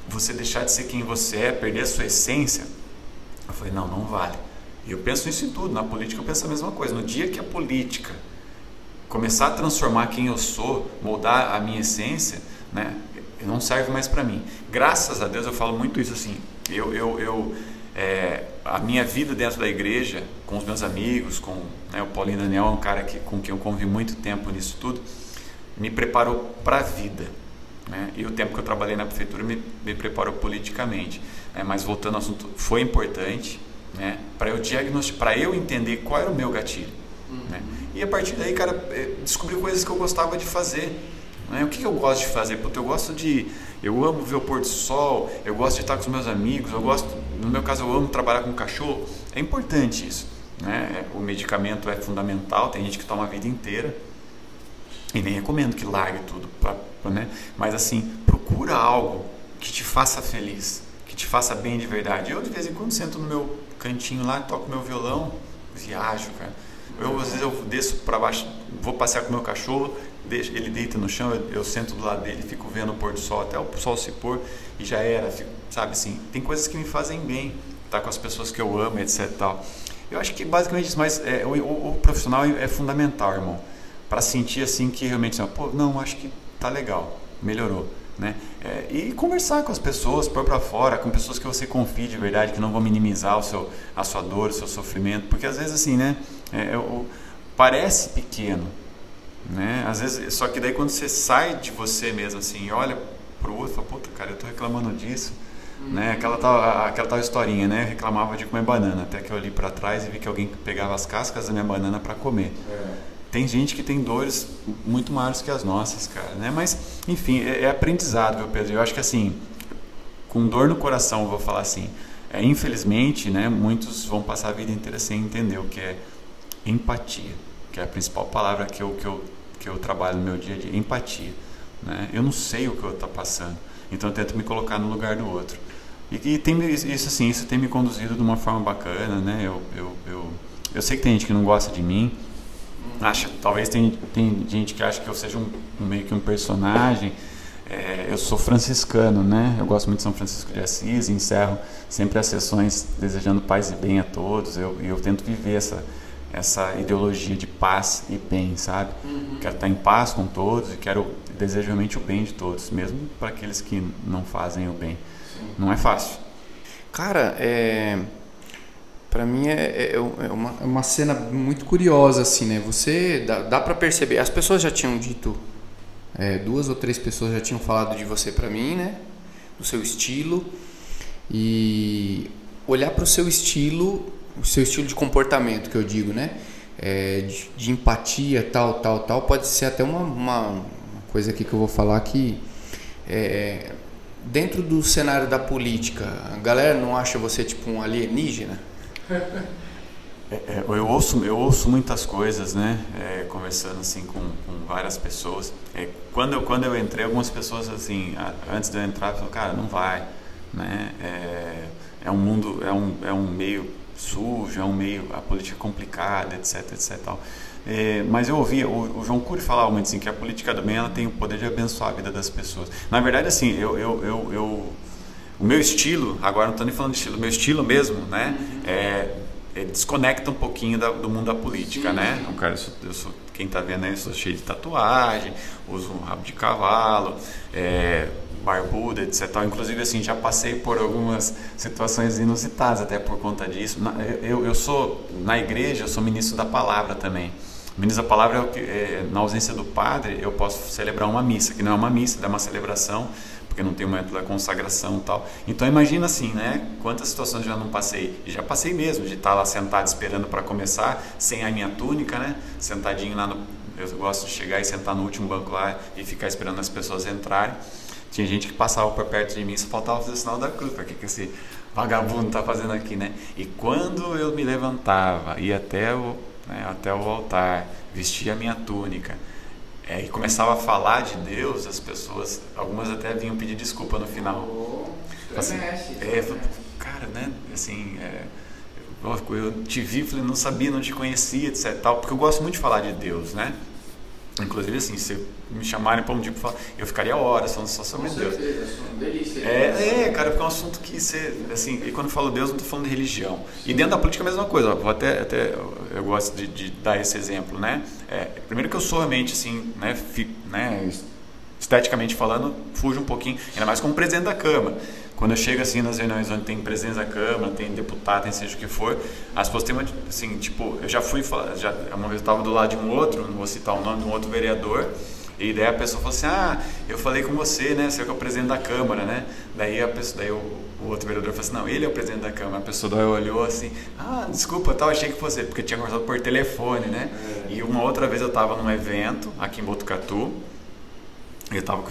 você deixar de ser quem você é, perder a sua essência? Eu falei, não, não vale. E eu penso nisso em tudo. Na política eu penso a mesma coisa. No dia que a política começar a transformar quem eu sou, moldar a minha essência, né, não serve mais para mim. Graças a Deus eu falo muito isso assim. Eu, eu, eu é, a minha vida dentro da igreja, com os meus amigos, com né, o Paulinho Daniel, é um cara que, com quem eu convivi muito tempo nisso tudo me preparou para a vida. Né? E o tempo que eu trabalhei na prefeitura me, me preparou politicamente. Né? Mas voltando ao assunto, foi importante né? para eu diagnosticar, para eu entender qual era o meu gatilho. Uhum. Né? E a partir daí, cara, eh, descobri coisas que eu gostava de fazer. Né? O que, eu gosto de fazer? Porque eu gosto de. Eu amo ver o pôr do sol, eu gosto de estar com os meus amigos, eu gosto, no meu caso, eu amo trabalhar com cachorro. É importante isso. Né? O medicamento é fundamental, tem gente que toma a vida inteira. E nem recomendo que largue tudo, pra, né? mas assim, procura algo que te faça feliz, que te faça bem de verdade. Eu de vez em quando sento no meu cantinho lá, toco meu violão, viajo, cara. Eu às vezes eu desço para baixo, vou passear com meu cachorro, deixo, ele deita no chão, eu, eu, sento do lado dele, fico vendo o pôr do sol até o sol se pôr e já era, fico, sabe assim. Tem coisas que me fazem bem, tá com as pessoas que eu amo, etc. Tal. Eu acho que basicamente isso, mas é, o, o profissional é fundamental, irmão para sentir assim que realmente, assim, pô, não, acho que tá legal, melhorou. Né? É, e conversar com as pessoas, pôr para fora, com pessoas que você confie de verdade, que não vão minimizar o seu, a sua dor, o seu sofrimento, porque às vezes assim, né, é, é parece pequeno, né? Às vezes, só que daí quando você sai de você mesmo assim, e olha pro outro, fala, puta, cara, eu tô reclamando disso, uhum. né? Aquela tal, aquela tal historinha, né? Eu reclamava de comer banana, até que eu olhei para trás e vi que alguém pegava as cascas da minha banana para comer. É. Tem gente que tem dores muito maiores que as nossas, cara, né? Mas, enfim, é, é aprendizado, viu, Pedro? Eu acho que assim, com dor no coração, vou falar assim, é, infelizmente, né, muitos vão passar a vida inteira sem entender o que é empatia, que é a principal palavra que eu, que eu, que eu trabalho no meu dia a dia, empatia. Né? Eu não sei o que eu estou passando, então eu tento me colocar no lugar do outro. E, e tem isso assim, isso tem me conduzido de uma forma bacana, né? Eu, eu, eu, eu sei que tem gente que não gosta de mim, acha, talvez tem, tem gente que acha que eu seja um, meio que um personagem. É, eu sou franciscano, né? Eu gosto muito de São Francisco de Assis e encerro sempre as sessões desejando paz e bem a todos. Eu, eu tento viver essa, essa ideologia de paz e bem, sabe? Uhum. Quero estar em paz com todos e quero desejo realmente o bem de todos, mesmo para aqueles que não fazem o bem. Sim. Não é fácil. Cara, é para mim é, é, é, uma, é uma cena muito curiosa assim, né? Você dá, dá para perceber. As pessoas já tinham dito, é, duas ou três pessoas já tinham falado de você para mim, né? Do seu estilo e olhar para o seu estilo, o seu estilo de comportamento que eu digo, né? É, de, de, empatia, tal, tal, tal, pode ser até uma, uma, uma coisa aqui que eu vou falar que é, dentro do cenário da política, a galera não acha você tipo um alienígena? *laughs* É, é, eu, ouço, eu ouço muitas coisas, né? É, conversando assim com, com várias pessoas. É, quando, eu, quando eu entrei, algumas pessoas assim, antes de eu entrar, falaram, cara, não vai. Né? É, é um mundo, é um, é um meio sujo, é um meio, a política complicada, etc, etc tal. É, mas eu ouvi o, o, João Cury falar muito assim, que a política do bem ela tem o poder de abençoar a vida das pessoas. Na verdade, assim, eu, eu, eu, eu o meu estilo, agora não estou nem falando de estilo, o meu estilo mesmo, né? É, é, desconecta um pouquinho da, do mundo da política, Sim. né? Então, cara, eu sou, eu sou, quem está vendo aí, eu sou cheio de tatuagem, uso um rabo de cavalo, é, barbuda, etc. Inclusive, assim, já passei por algumas situações inusitadas até por conta disso. Eu, eu sou, na igreja, eu sou ministro da palavra também. Ministro da palavra é o que, é, na ausência do padre, eu posso celebrar uma missa, que não é uma missa, é uma celebração porque não tem o método da consagração e tal. Então imagina assim, né? Quantas situações já não passei? E já passei mesmo, de estar lá sentado esperando para começar, sem a minha túnica, né? Sentadinho lá no. Eu gosto de chegar e sentar no último banco lá e ficar esperando as pessoas entrarem. Tinha gente que passava por perto de mim e só faltava fazer o sinal da cruz. Para que, que esse vagabundo está fazendo aqui, né? E quando eu me levantava, ia até o, né, até o altar, vestia a minha túnica é, e começava a falar de Deus, as pessoas, algumas até vinham pedir desculpa no final. Assim, é, cara, né? Assim, é, eu te vi, falei, não sabia, não te conhecia, etc. Tal, porque eu gosto muito de falar de Deus, né? Inclusive, assim, se me chamarem para um dia para falar, eu ficaria horas falando só sobre Com Deus. Certeza, é delícia. É, é, cara, porque é um assunto que você, assim, e quando eu falo Deus, não estou falando de religião. E dentro da política é a mesma coisa. Ó, vou até, até eu gosto de, de dar esse exemplo, né? É, primeiro que eu sou realmente, assim, né, fi, né, esteticamente falando, fujo um pouquinho, ainda mais como presidente da Câmara. Quando eu chego assim nas reuniões onde tem presidente da Câmara, tem deputado, tem seja o que for, as pessoas têm uma, assim, tipo, eu já fui, já, uma vez eu estava do lado de um outro, não vou citar o nome de um outro vereador, e daí a pessoa falou assim, ah, eu falei com você, né, você é o presidente da Câmara, né, daí, a pessoa, daí o, o outro vereador falou assim, não, ele é o presidente da Câmara, a pessoa daí olhou assim, ah, desculpa, tal, achei que fosse, porque tinha conversado por telefone, né, é. e uma outra vez eu estava num evento aqui em Botucatu, eu estava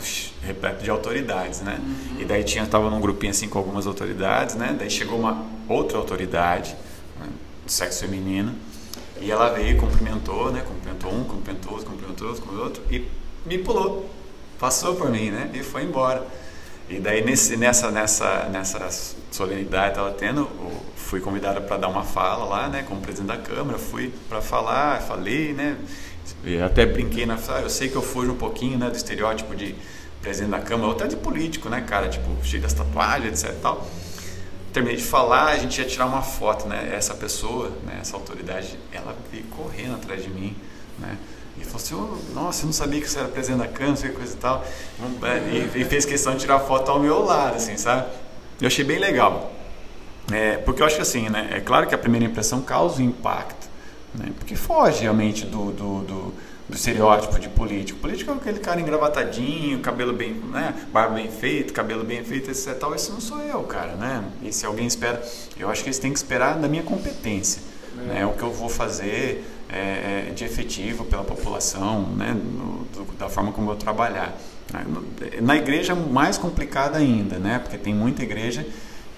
repleto de autoridades, né? Uhum. E daí tinha estava num grupinho assim com algumas autoridades, né? Daí chegou uma outra autoridade, né? do sexo feminino, e ela veio, cumprimentou, né? Cumprimentou um, cumprimentou outro, cumprimentou outro, cumprimentou outro e me pulou, passou por mim, né? E foi embora. E daí nesse, nessa nessa nessa solenidade estava tendo, fui convidada para dar uma fala lá, né? Como presidente da câmara, fui para falar, falei, né? Eu até brinquei na eu sei que eu fujo um pouquinho né, do estereótipo de presidente da Câmara, ou até de político, né, cara? Tipo, cheio das tatuagens, etc. Tal. Terminei de falar, a gente ia tirar uma foto, né? Essa pessoa, né, essa autoridade, ela veio correndo atrás de mim, né? E falou assim: oh, Nossa, eu não sabia que você era presidente da Câmara, sei coisa e tal. E, e, fez questão de tirar foto ao meu lado, assim, sabe? Eu achei bem legal. É, porque eu acho que assim, né? É claro que a primeira impressão causa um impacto né? Porque foge realmente do, do, do, do estereótipo de político. político é aquele cara engravatadinho, cabelo bem, né? barba bem feito, cabelo bem feito, etc. Tal. Esse não sou eu, cara. Né? E se alguém espera, eu acho que eles têm que esperar da minha competência. É. Né? O que eu vou fazer é, é de efetivo pela população, né? No, do, da forma como eu trabalhar. Na igreja mais complicada ainda, né? Porque tem muita igreja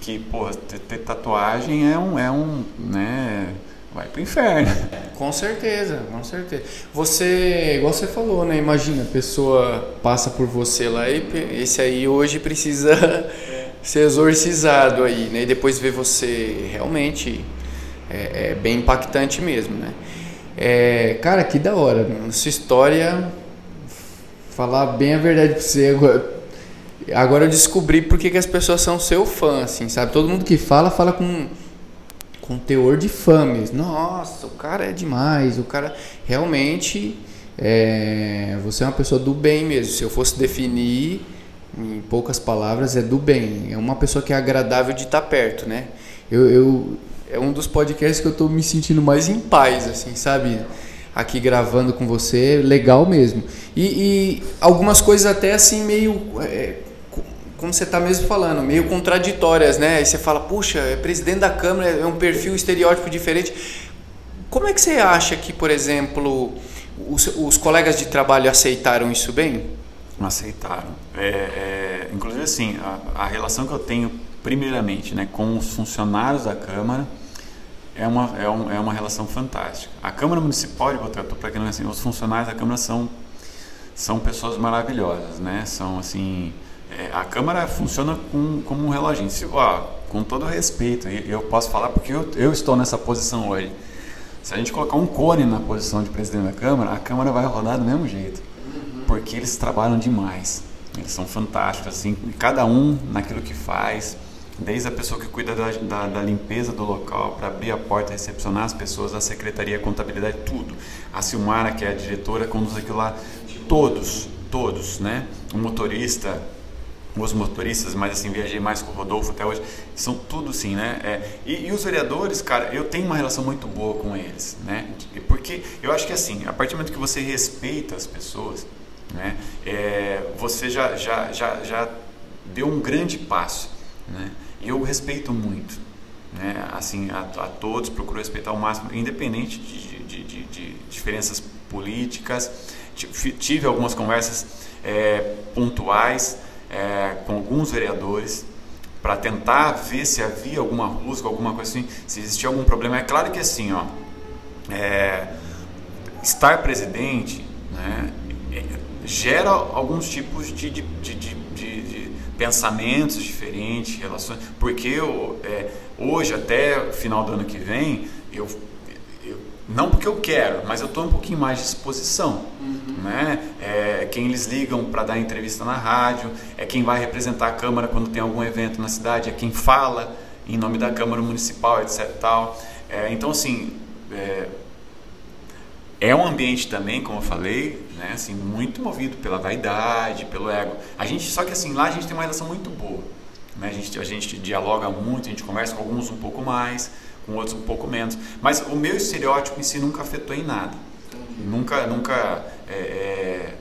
que, porra, ter, ter tatuagem é um, é um, né, vai pro inferno. *laughs* Com certeza, com certeza. Você, igual você falou, né? Imagina, a pessoa passa por você lá e esse aí hoje precisa *laughs* ser exorcizado aí, né? E depois ver você realmente é, é bem impactante mesmo, né? É, cara, que da hora, meu. sua história, falar bem a verdade pra você agora. Agora eu descobri porque que as pessoas são seu fã, assim, sabe? Todo mundo que fala, fala com, com teor de fã mesmo. Nossa, o cara é demais, o cara realmente. É, você é uma pessoa do bem mesmo. Se eu fosse definir em poucas palavras, é do bem. É uma pessoa que é agradável de estar perto, né? Eu, eu é um dos podcasts que eu estou me sentindo mais em paz, assim, sabe? Aqui gravando com você, legal mesmo. E, e algumas coisas até assim meio, é, como você está mesmo falando, meio contraditórias, né? Aí você fala, puxa, é presidente da Câmara, é um perfil estereótipo diferente. Como é que você acha que, por exemplo, os, os colegas de trabalho aceitaram isso bem? Aceitaram. É, é, inclusive, assim, a, a relação que eu tenho primeiramente né, com os funcionários da Câmara é uma, é, um, é uma relação fantástica. A Câmara Municipal de Botucatu, para quem não é assim, os funcionários da Câmara são, são pessoas maravilhosas, né? São assim, é, a Câmara funciona com, como um reloginho. Se, ó, com todo respeito, eu posso falar porque eu, eu estou nessa posição hoje. Se a gente colocar um cone na posição de presidente da Câmara, a Câmara vai rodar do mesmo jeito, porque eles trabalham demais. Eles são fantásticos, assim, cada um naquilo que faz desde a pessoa que cuida da, da, da limpeza do local, para abrir a porta, recepcionar as pessoas, a secretaria, contabilidade, tudo. A Silmara, que é a diretora, conduz aquilo lá. Todos, todos, né? O motorista, os motoristas, mas assim, viajei mais com o Rodolfo até hoje, são tudo assim, né? É, e, e, os vereadores, cara, eu tenho uma relação muito boa com eles, né? Porque eu acho que assim, a partir do momento que você respeita as pessoas, né? É, você já, já, já, já deu um grande passo, né? E eu respeito muito, né? assim, a, a todos, procuro respeitar ao máximo, independente de, de, de, de diferenças políticas. Tive algumas conversas é, pontuais é, com alguns vereadores para tentar ver se havia alguma rusga, alguma coisa assim, se existia algum problema. É claro que assim, ó, é, estar presidente né, é, gera alguns tipos de, de, de, de pensamentos diferentes, relações. Porque eu, é, hoje, até final do ano que vem, eu, eu não porque eu quero, mas eu estou um pouquinho mais de exposição. Uhum. Né? É, quem eles ligam para dar entrevista na rádio, é quem vai representar a Câmara quando tem algum evento na cidade, é quem fala em nome da Câmara Municipal, etc. Tal. É, então, assim, é, é um ambiente também, como eu falei, né, assim, muito movido pela vaidade, pelo ego. A gente, só que assim, lá a gente tem uma relação muito boa. Né? A, gente, a gente dialoga muito, a gente conversa com alguns um pouco mais, com outros um pouco menos. Mas o meu estereótipo em si nunca afetou em nada. Nunca, nunca, é, é,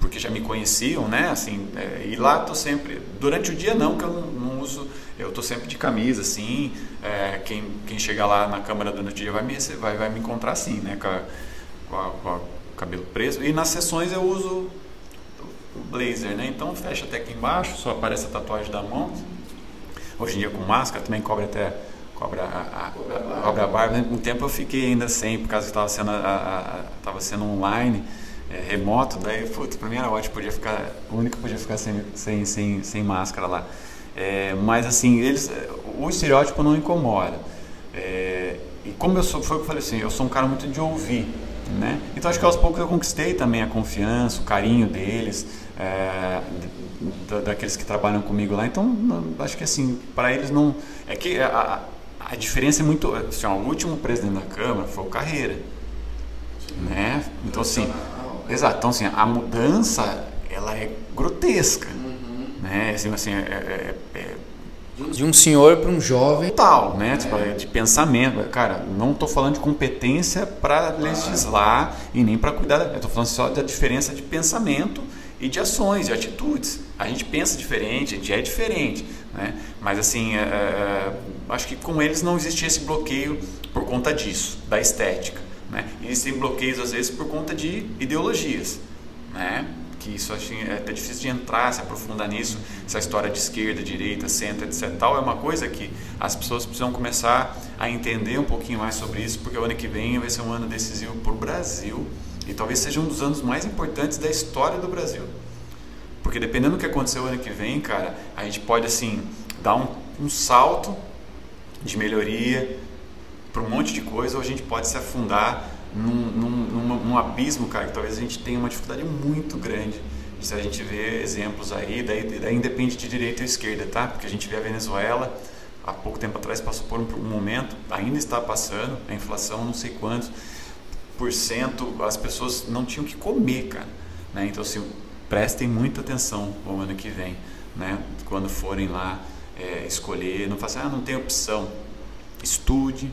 porque já me conheciam, né? Assim, é, e lá tô sempre, durante o dia não, que eu não, não uso, eu tô sempre de camisa, assim. É, quem, quem chegar lá na câmara durante o dia vai me, vai, vai me encontrar assim, né? Com a, com, a, com o cabelo preso. E nas sessões eu uso o blazer, né? Então fecha até aqui embaixo, só aparece a tatuagem da mão. Hoje em dia com máscara também cobre até cobra a, a, cobra a barba. Um tempo eu fiquei ainda sem, por causa que estava sendo, a, a, sendo online, é, remoto. Daí, putz, para mim era ótimo, podia ficar, o único que podia ficar sem, sem, sem, sem máscara lá. É, mas assim, eles, o estereótipo não incomoda. É, e como eu sou, foi o que eu falei assim, eu sou um cara muito de ouvir. Né? Então acho que aos poucos eu conquistei também a confiança, o carinho deles, é, daqueles que trabalham comigo lá. Então acho que assim, para eles não. É que a, a diferença é muito. Assim, ó, o último presidente da Câmara foi o Carreira. Né? Então assim. Exato, então assim, a mudança ela é grotesca. Uhum. Né? Assim, assim, é, é, é de um senhor para um jovem. Tal, né? Tipo, é. de pensamento. Cara, não estou falando de competência para legislar e nem para cuidar. Eu estou falando só da diferença de pensamento e de ações, de atitudes. A gente pensa diferente, a gente é diferente, né? Mas assim, é, é, acho que com eles não existia esse bloqueio por conta disso, da estética, né? Existem bloqueios às vezes por conta de ideologias, né? que isso acho, é até difícil de entrar, se aprofundar nisso, essa história de esquerda, direita, centro, etc. Tal, é uma coisa que as pessoas precisam começar a entender um pouquinho mais sobre isso, porque o ano que vem vai ser um ano decisivo para o Brasil e talvez seja um dos anos mais importantes da história do Brasil. Porque dependendo do que acontecer o ano que vem, cara, a gente pode assim dar um, um salto de melhoria para um monte de coisa, ou a gente pode se afundar num, num, num, num, abismo, cara, que talvez a gente tenha uma dificuldade muito grande. Se a gente vê exemplos aí, daí, daí independe de direita ou esquerda, tá? Porque a gente vê a Venezuela, há pouco tempo atrás passou por um, momento, ainda está passando, a inflação não sei quantos por cento, as pessoas não tinham que comer, cara. Né? Então, assim, prestem muita atenção no ano que vem, né? Quando forem lá é, escolher, não façam, ah, não tem opção. Estude,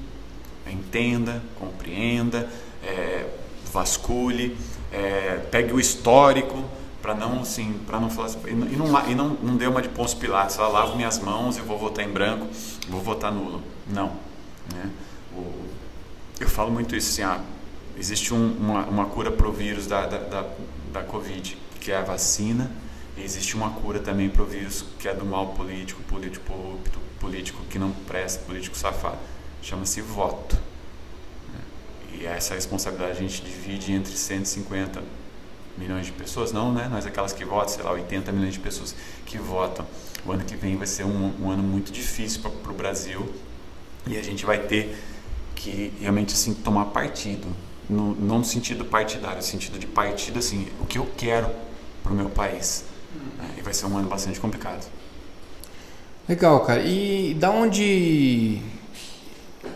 entenda, compreenda, é, vasculhe, é, pegue o histórico para não assim, para não falar e não, e não, não dê uma de Pôncio Pilatos, ah, lavo minhas mãos e vou votar em branco, vou votar nulo. Não. Né? O, eu falo muito isso assim, ah, existe um, uma, uma cura para o vírus da, da, da, da Covid, que é a vacina, existe uma cura também para o vírus que é do mal político, político corrupto, político que não presta, político safado chama-se voto. E essa responsabilidade a gente divide entre 150 milhões de pessoas, não, né? Nós aquelas que votam, sei lá, 80 milhões de pessoas que votam. O ano que vem vai ser um, um ano muito difícil para o Brasil e a gente vai ter que realmente assim tomar partido, no, não no sentido partidário, no sentido de partido assim, o que eu quero para o meu país. Né? E vai ser um ano bastante complicado. Legal, cara. E da onde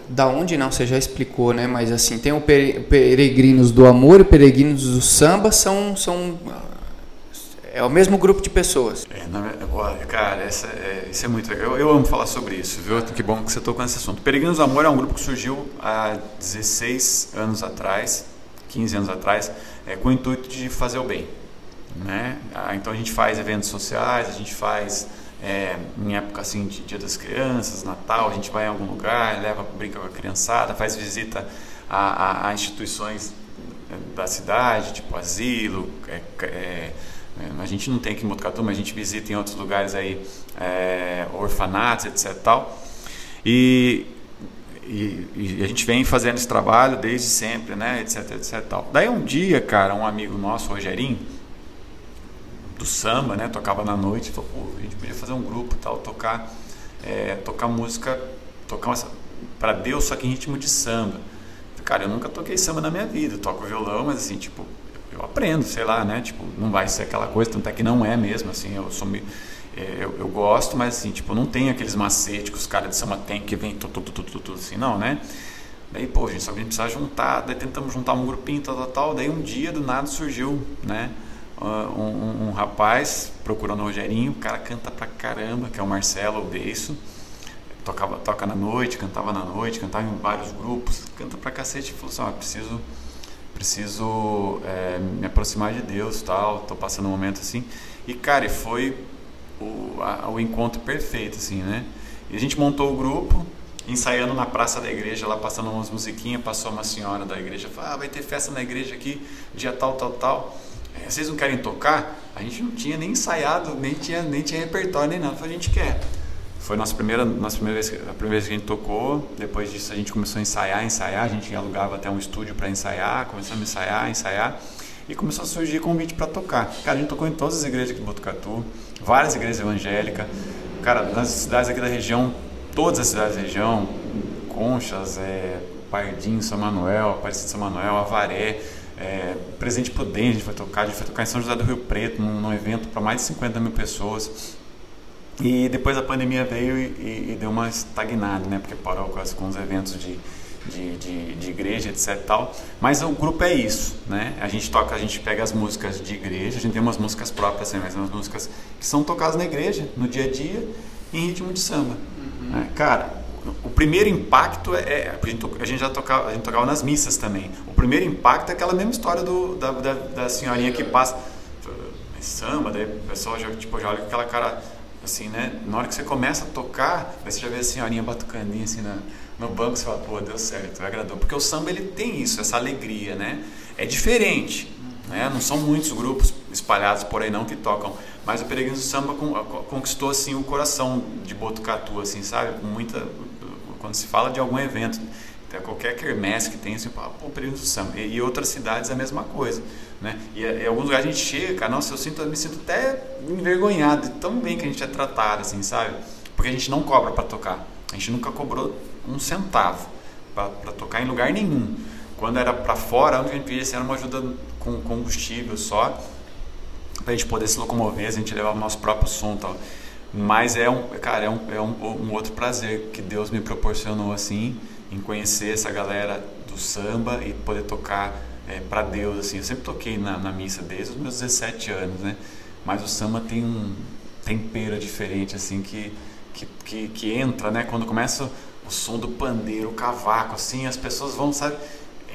da onde não, você já explicou, né? Mas assim, tem o Peregrinos do Amor e Peregrinos do Samba, são, são é o mesmo grupo de pessoas. É, olha, cara, essa, é, isso é muito legal. Eu, eu, amo falar sobre isso, viu? Que bom que você tocou nesse assunto. Peregrinos do Amor é um grupo que surgiu há 16 anos atrás, 15 anos atrás, é, com o intuito de fazer o bem. Né? Ah, então a gente faz eventos sociais, a gente faz é, em época assim de Dia das Crianças, Natal, a gente vai em algum lugar, leva, brinca com a criançada, faz visita a, a, a instituições da cidade, tipo asilo, é, é, a gente não tem aqui em Botucatu, mas a gente visita em outros lugares aí, é, orfanatos, etc. Tal. E, e, e, a gente vem fazendo esse trabalho desde sempre, né, etc, etc. Tal. Daí um dia, cara, um amigo nosso, Rogerinho, do samba, né? Tocava na noite, falou, pô, a gente podia fazer um grupo tal, tocar, é, tocar música, tocar para Deus, só que em ritmo de samba. Cara, eu nunca toquei samba na minha vida, eu toco violão, mas assim, tipo, eu aprendo, sei lá, né? Tipo, não vai ser aquela coisa, tanto é que não é mesmo, assim, eu sou meio, é, eu, eu, gosto, mas assim, tipo, não tem aqueles macetes que os caras de samba tem que vem tudo, tudo, tudo, tudo, assim, não, né? Daí, pô, gente, só a gente precisa juntar, daí tentamos juntar um grupinho, tal, tal, tal, daí um dia do nada surgiu, né? Um, um, um, rapaz procurando o Rogerinho, o cara canta pra caramba, que é o Marcelo Beiço. Tocava, toca na noite, cantava na noite, cantava em vários grupos, canta pra cacete. Falou assim: ah, preciso, preciso é, me aproximar de Deus, tal. Tô passando um momento assim. E cara, foi o, a, o encontro perfeito, assim, né? E a gente montou o grupo, ensaiando na praça da igreja, lá passando umas musiquinhas. Passou uma senhora da igreja, falou: ah, vai ter festa na igreja aqui, dia tal, tal, tal vocês não querem tocar? A gente não tinha nem ensaiado, nem tinha, nem tinha repertório, nem nada. A gente quer. Foi nossa primeira, nossa primeira vez, a primeira vez que a gente tocou. Depois disso a gente começou a ensaiar, ensaiar. A gente alugava até um estúdio para ensaiar. Começamos a ensaiar, ensaiar. E começou a surgir convite para tocar. Cara, a gente tocou em todas as igrejas aqui de Botucatu, várias igrejas evangélicas. Cara, nas cidades aqui da região, todas as cidades da região, Conchas, é, Pardim, São Manuel, Aparecida de São Manuel, Avaré, é, Presidente Prudente, a gente foi tocar, a gente foi tocar em São José do Rio Preto, num, num evento para mais de 50 mil pessoas. E depois a pandemia veio e, e, e deu uma estagnada, né? Porque parou com, as, com os eventos de, de, de, de, igreja, etc. Tal. Mas o grupo é isso, né? A gente toca, a gente pega as músicas de igreja, a gente tem umas músicas próprias, assim, mas umas músicas que são tocadas na igreja, no dia a dia, em ritmo de samba. Uhum. Né? Cara, o primeiro impacto é, é. A gente já tocava, a gente tocava nas missas também. O primeiro impacto é aquela mesma história do, da, da, da senhorinha que passa. Samba, daí o pessoal já, tipo, já olha aquela cara assim, né? Na hora que você começa a tocar, você já vê a senhorinha batucandinha assim na, no banco, você fala, pô, deu certo, agradou. Porque o samba ele tem isso, essa alegria, né? É diferente, Né? Não são muitos grupos espalhados por aí não que tocam, mas o Peregrinos do Samba conquistou assim o coração de Botucatu, assim, sabe? Muita quando se fala de algum evento, qualquer quermesse que tem, assim, pô, o Peregrinos do Samba. E, e, outras cidades a mesma coisa, né? E em alguns lugares a gente chega, cara, nossa, eu sinto, me sinto até envergonhado de tão bem que a gente é tratado, assim, sabe? Porque a gente não cobra para tocar. A gente nunca cobrou um centavo para tocar em lugar nenhum. Quando era para fora, onde a gente pedia assim, era uma ajuda com combustível só, para a gente poder se locomover, a gente levava o nosso próprio som tal. Mas é um, cara, é um, é um, um outro prazer que Deus me proporcionou assim, em conhecer essa galera do samba e poder tocar é, para Deus assim. Eu sempre toquei na, na, missa desde os meus 17 anos, né? Mas o samba tem um tempero diferente assim que que, que, que entra, né? Quando começa o som do pandeiro, o cavaco, assim, as pessoas vão, sabe?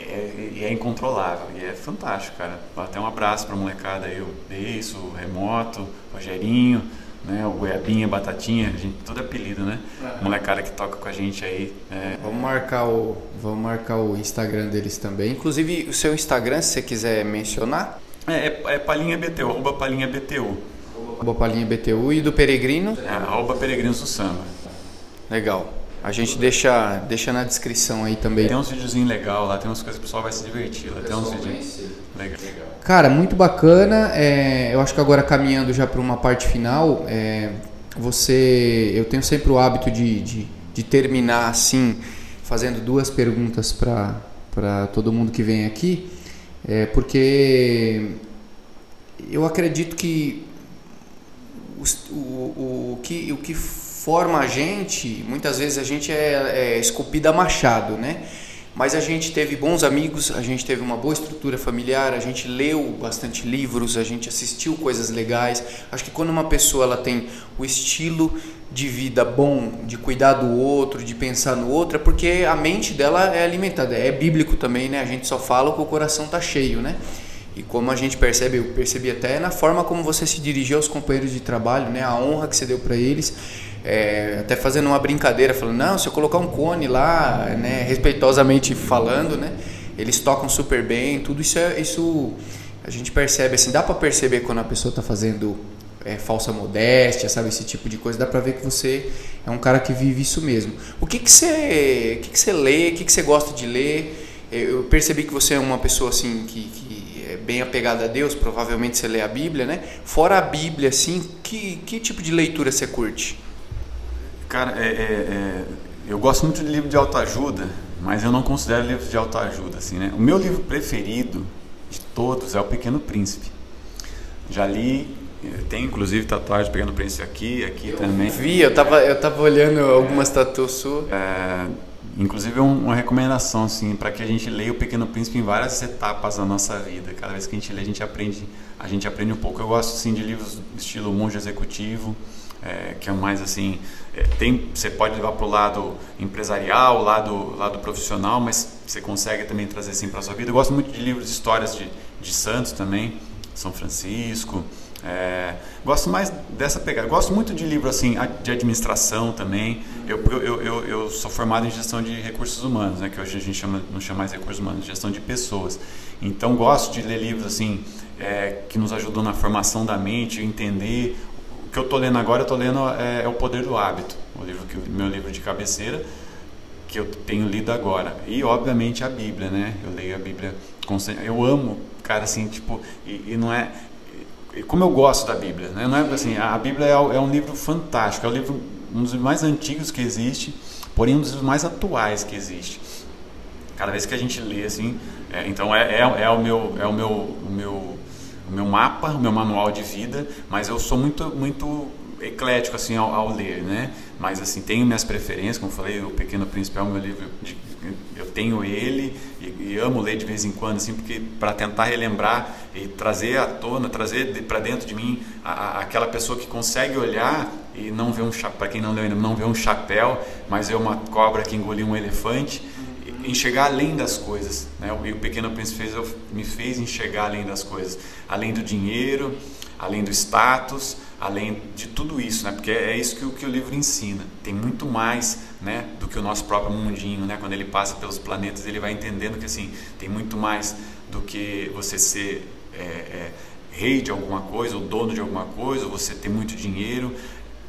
É, é, é incontrolável e é fantástico, cara. Até um abraço pra molecada aí, o Beiço, o Remoto, o Rogerinho, né? O Goiabinha, Batatinha, a gente, todo apelido, né? Uhum. Molecada que toca com a gente aí. É... Vamos marcar o, vamos marcar o Instagram deles também. Inclusive, o seu Instagram, se você quiser mencionar. É, é, é Palinha BTU, arroba Palinha BTU. Arroba Palinha BTU e do Peregrino? É, arroba Peregrinos do Samba. Legal. A gente deixa, deixa na descrição aí também. Tem uns videozinhos legal lá, tem umas coisas que o pessoal vai se divertir. Lá, tem uns vídeos legal. Cara, muito bacana. É, eu acho que agora caminhando já para uma parte final, é, você, eu tenho sempre o hábito de, de, de terminar assim, fazendo duas perguntas para todo mundo que vem aqui, é, porque eu acredito que o, o, o, que, o que forma a gente, muitas vezes a gente é, é esculpida a machado, né? Mas a gente teve bons amigos, a gente teve uma boa estrutura familiar, a gente leu bastante livros, a gente assistiu coisas legais. Acho que quando uma pessoa ela tem o estilo de vida bom, de cuidar do outro, de pensar no outro, é porque a mente dela é alimentada. É bíblico também, né? A gente só fala que o coração tá cheio, né? E como a gente percebe, eu percebi até na forma como você se dirigiu aos companheiros de trabalho, né? A honra que você deu para eles é, até fazendo uma brincadeira, falando, não, se eu colocar um cone lá, né, respeitosamente falando, né, eles tocam super bem, tudo isso é, isso a gente percebe assim, dá para perceber quando a pessoa está fazendo é, falsa modéstia, sabe esse tipo de coisa, dá para ver que você é um cara que vive isso mesmo. O que que você, que que você lê, o que que você gosta de ler? Eu percebi que você é uma pessoa assim que, que é bem apegada a Deus, provavelmente você lê a Bíblia, né? Fora a Bíblia, assim, que, que tipo de leitura você curte? Cara, é, é, é, eu gosto muito de livro de autoajuda, mas eu não considero livro de autoajuda, assim, né? O meu livro preferido de todos é O Pequeno Príncipe. Já li, tem inclusive tatuagem do Pequeno Príncipe aqui, aqui eu também. Vi, eu tava, eu tava olhando algumas tatuas suas. É, inclusive uma recomendação assim para que a gente leia o Pequeno Príncipe em várias etapas da nossa vida. Cada vez que a gente lê, a gente aprende, a gente aprende um pouco. Eu gosto assim de livros estilo Monge Executivo é, que é mais assim, é, tem, você pode levar para o lado empresarial, lado, lado profissional, mas você consegue também trazer assim para a sua vida. Eu gosto muito de livros de histórias de, de santos também, São Francisco. É, gosto mais dessa pegada. Gosto muito de livro assim de administração também. Eu, eu, eu, eu, sou formado em gestão de recursos humanos, né, que hoje a gente chama, não chama mais recursos humanos, gestão de pessoas. Então gosto de ler livros assim é, que nos ajudam na formação da mente, entender que eu estou lendo agora, eu estou lendo é, é, O Poder do Hábito, o livro que, meu livro de cabeceira, que eu tenho lido agora. E, obviamente, a Bíblia, né? Eu leio a Bíblia constante. Eu amo, cara, assim, tipo, e, e não é... E como eu gosto da Bíblia, né? Não é assim, a Bíblia é, é um livro fantástico, é um livro um dos mais antigos que existe, porém um dos mais atuais que existe. Cada vez que a gente lê assim, é, então é, é, é, o meu é o meu o meu meu mapa, o meu manual de vida, mas eu sou muito muito eclético assim ao, ao, ler, né? Mas assim tenho minhas preferências, como falei, o Pequeno Príncipe é o meu livro, de, eu tenho ele e, e, amo ler de vez em quando, assim, porque para tentar relembrar e trazer à tona, trazer de, para dentro de mim a, a, aquela pessoa que consegue olhar e não ver um para quem não leu ainda, não vê um chapéu, mas vê uma cobra que engoliu um elefante enxergar além das coisas. Né? O Pequeno Príncipe fez, me fez enxergar além das coisas, além do dinheiro, além do status, além de tudo isso, né? porque é isso que, que o livro ensina. Tem muito mais né, do que o nosso próprio mundinho. Né? Quando ele passa pelos planetas, ele vai entendendo que assim tem muito mais do que você ser é, é, rei de alguma coisa, ou dono de alguma coisa, ou você ter muito dinheiro.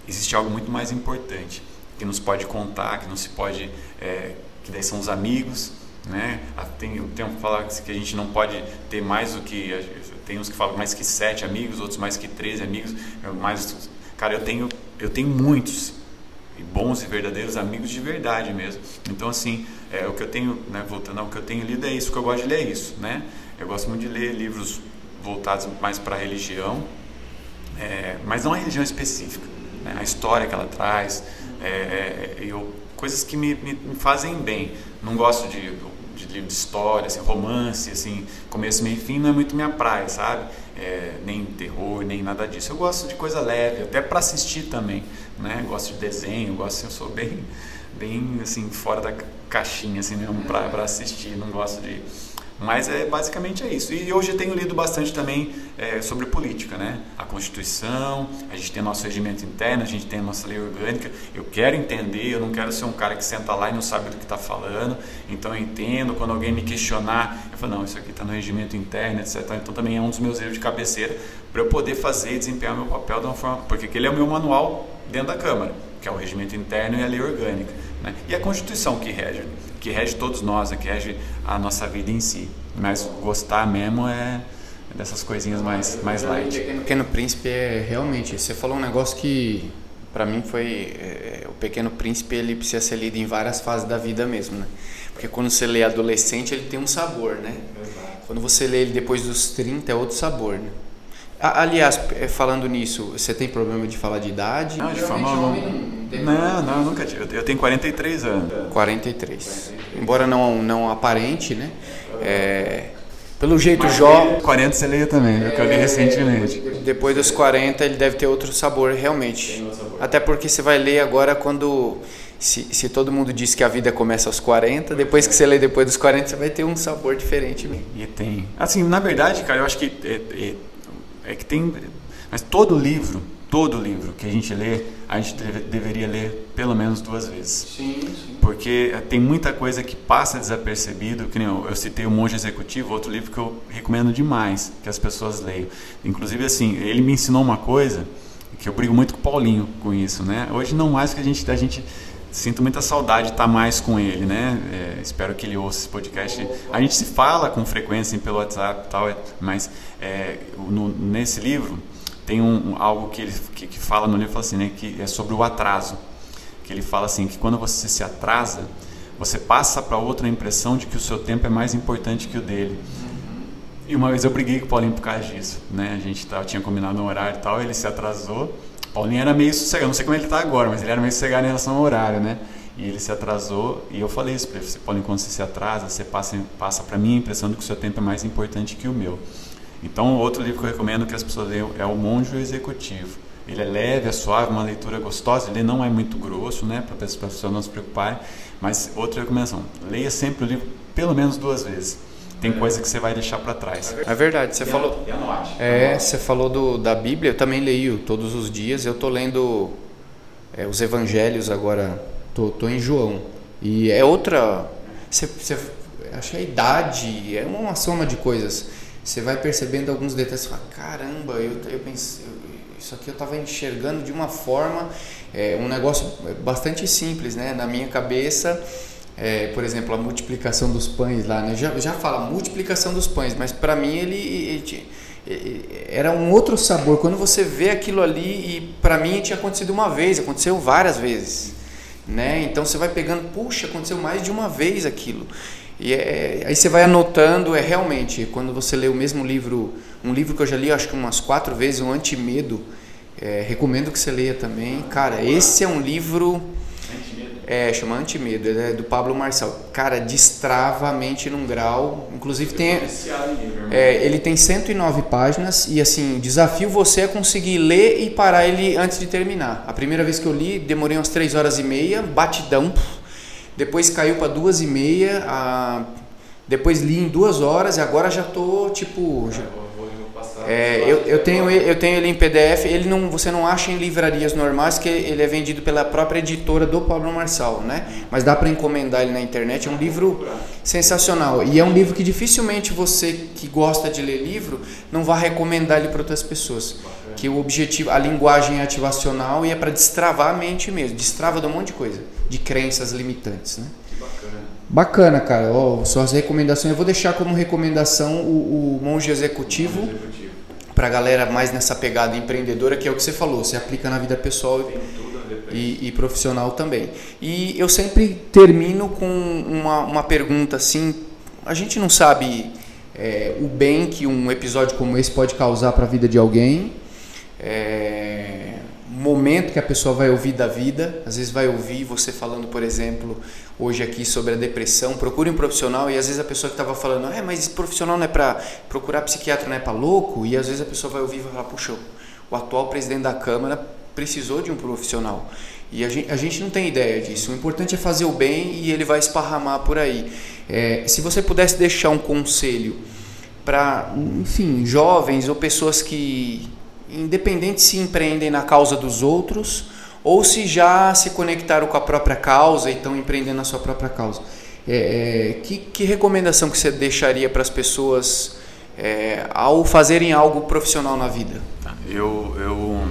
Existe algo muito mais importante que nos pode contar, que não se pode, é, que daí são os amigos, né? Ah, tem, tem um que falar que a gente não pode ter mais do que tem uns que falam mais que sete amigos, outros mais que 13 amigos, mais cara, eu tenho eu tenho muitos e bons e verdadeiros amigos de verdade mesmo. Então assim, é, o que eu tenho, né, voltando ao que eu tenho lido é isso, o que eu gosto de ler é isso, né? Eu gosto muito de ler livros voltados mais para a religião, é, mas não a religião específica, né? a história que ela traz, é, é eu, coisas que me, me, me, fazem bem. Não gosto de, de livro de história, assim, romance, assim, começo, meio e fim não é muito minha praia, sabe? É, nem terror, nem nada disso. Eu gosto de coisa leve, até para assistir também, né? Gosto de desenho, gosto, eu sou bem, bem assim fora da caixinha, assim mesmo para assistir. Não gosto de mas é basicamente é isso. E hoje eu tenho lido bastante também é, sobre política, né? A Constituição, a gente tem nosso regimento interno, a gente tem a nossa lei orgânica. Eu quero entender, eu não quero ser um cara que senta lá e não sabe do que está falando. Então eu entendo, quando alguém me questionar, eu falo, não, isso aqui está no regimento interno, etc. Então também é um dos meus erros de cabeceira para eu poder fazer e desempenhar meu papel de uma forma. Porque aquele é o meu manual dentro da Câmara, que é o regimento interno e a lei orgânica. Né? E a Constituição que rege que rege todos nós, né, que rege a nossa vida em si. Mas gostar mesmo é dessas coisinhas mais, mais light. O Pequeno Príncipe é realmente, você falou um negócio que para mim foi é, o Pequeno Príncipe ele precisa ser lido em várias fases da vida mesmo, né? Porque quando você lê adolescente ele tem um sabor, né? Exato. Quando você lê ele depois dos 30 é outro sabor, né? Aliás, é, falando nisso, você tem problema de falar de idade? Não, de forma Não, não, nunca tive. Eu tenho 43 anos. 43. Embora não, não aparente, né? É, pelo jeito jovem. 40 você leia também, é, que eu li recentemente. Depois dos 40 ele deve ter outro sabor, realmente. Até porque você vai ler agora quando. Se, se todo mundo diz que a vida começa aos 40, depois que você lê depois dos 40, você vai ter um sabor diferente. Mesmo. E tem. Assim, na verdade, cara, eu acho que. É, é, é que tem. Mas todo livro, todo livro que a gente lê, a gente deve, deveria ler pelo menos duas vezes. Sim, sim. Porque eh, tem muita coisa que passa desapercebido, que nem eu, eu citei o Monge Executivo, outro livro que eu recomendo demais que as pessoas leiam. Inclusive, assim, ele me ensinou uma coisa que eu brigo muito com o Paulinho com isso, né? Hoje não mais que a gente, a gente sinto muita saudade de estar mais com ele, né? É, espero que ele ouça esse podcast. A gente se fala com frequência pelo WhatsApp e tal, é, mas é, no, nesse livro tem um, algo que ele que, que fala no livro assim, né? Que é sobre o atraso. Que ele fala assim que quando você se atrasa, você passa para outra a impressão de que o seu tempo é mais importante que o dele. E uma vez eu briguei com o Paulinho por causa disso, né? A gente tava, tinha combinado um horário e tal, ele se atrasou Paulinho era meio sossegado, não sei como ele está agora, mas ele era meio sossegado em relação ao horário, né? E ele se atrasou e eu falei isso para ele: Paulinho, quando você se atrasa, você passa, passa para mim a impressão de que o seu tempo é mais importante que o meu. Então, outro livro que eu recomendo que as pessoas leiam é O Monge Executivo. Ele é leve, é suave, uma leitura gostosa, ele não é muito grosso, né, para as pessoas não se preocuparem. Mas outra recomendação: leia sempre o livro pelo menos duas vezes tem coisa que você vai deixar para trás. É verdade. Você e falou. Anote. É, você falou do, da Bíblia. Eu também leio todos os dias. Eu tô lendo é, os Evangelhos agora. Tô, tô em João e é outra. Você, você acho que a idade é uma soma de coisas. Você vai percebendo alguns detalhes. Você fala, caramba, eu, eu pensei, isso aqui eu estava enxergando de uma forma, é, um negócio bastante simples, né? Na minha cabeça é, por exemplo, a multiplicação dos pães lá, né? já, já fala multiplicação dos pães, mas para mim ele, ele, era um outro sabor. Quando você vê aquilo ali, e para mim tinha acontecido uma vez, aconteceu várias vezes. Né? Então você vai pegando, puxa, aconteceu mais de uma vez aquilo. E é, aí você vai anotando, é realmente, quando você lê o mesmo livro, um livro que eu já li acho que umas quatro vezes, o Antimedo, é, recomendo que você leia também. Cara, esse é um livro é, chama Antimedo, é do Pablo Marçal. Cara, destrava a mente num grau. Inclusive tem. É, ele tem 109 páginas e assim, desafio você a conseguir ler e parar ele antes de terminar. A primeira vez que eu li, demorei umas 3 horas e meia, batidão. Depois caiu para duas e meia. A... Depois li em duas horas e agora já tô tipo. Já... É, eu, eu, tenho, eu tenho ele em PDF, ele não, você não acha em livrarias normais, que ele é vendido pela própria editora do Pablo Marçal, né? Mas dá para encomendar ele na internet, é um livro sensacional. E é um livro que dificilmente você que gosta de ler livro não vai recomendar ele para outras pessoas. Que o objetivo, a linguagem é ativacional e é para destravar a mente mesmo, destrava de um monte de coisa, de crenças limitantes, né? Bacana, cara. Oh, suas recomendações. Eu vou deixar como recomendação o, o Monge Executivo, Executivo. para a galera mais nessa pegada empreendedora, que é o que você falou. Você aplica na vida pessoal e, e, profissional também. E eu sempre termino com uma, uma pergunta assim. A gente não sabe é, o bem que um episódio como esse pode causar para a vida de alguém. É, momento que a pessoa vai ouvir da vida, às vezes vai ouvir você falando, por exemplo, hoje aqui sobre a depressão, procure um profissional e às vezes a pessoa que estava falando, é, mas profissional não é para procurar psiquiatra, não é para louco, e às vezes a pessoa vai ouvir e vai falar, puxa, o atual presidente da Câmara precisou de um profissional. E a gente, a gente não tem ideia disso. O importante é fazer o bem e ele vai esparramar por aí. É, se você pudesse deixar um conselho para, enfim, jovens ou pessoas que independente se empreendem na causa dos outros ou se já se conectaram com a própria causa e estão empreendendo na sua própria causa. É, é, que, que, recomendação que você deixaria para as pessoas é, ao fazerem algo profissional na vida? Tá, eu, eu,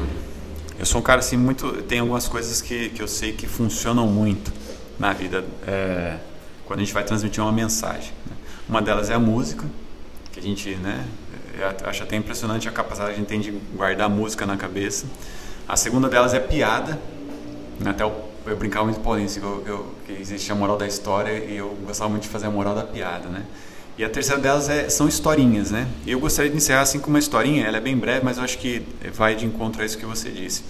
eu sou um cara assim muito. Tem algumas coisas que, que eu sei que funcionam muito na vida é, quando a gente vai transmitir uma mensagem. Né? Uma delas é a música, que a gente né, eu acho até impressionante a capacidade que a gente tem de guardar música na cabeça. A segunda delas é piada. Né? Até eu, eu brincava muito com isso, eu, eu, que existe a moral da história e eu gostava muito de fazer a moral da piada, né? E a terceira delas é, são historinhas, né? Eu gostaria de encerrar assim com uma historinha, ela é bem breve, mas eu acho que vai de encontro a isso que você disse.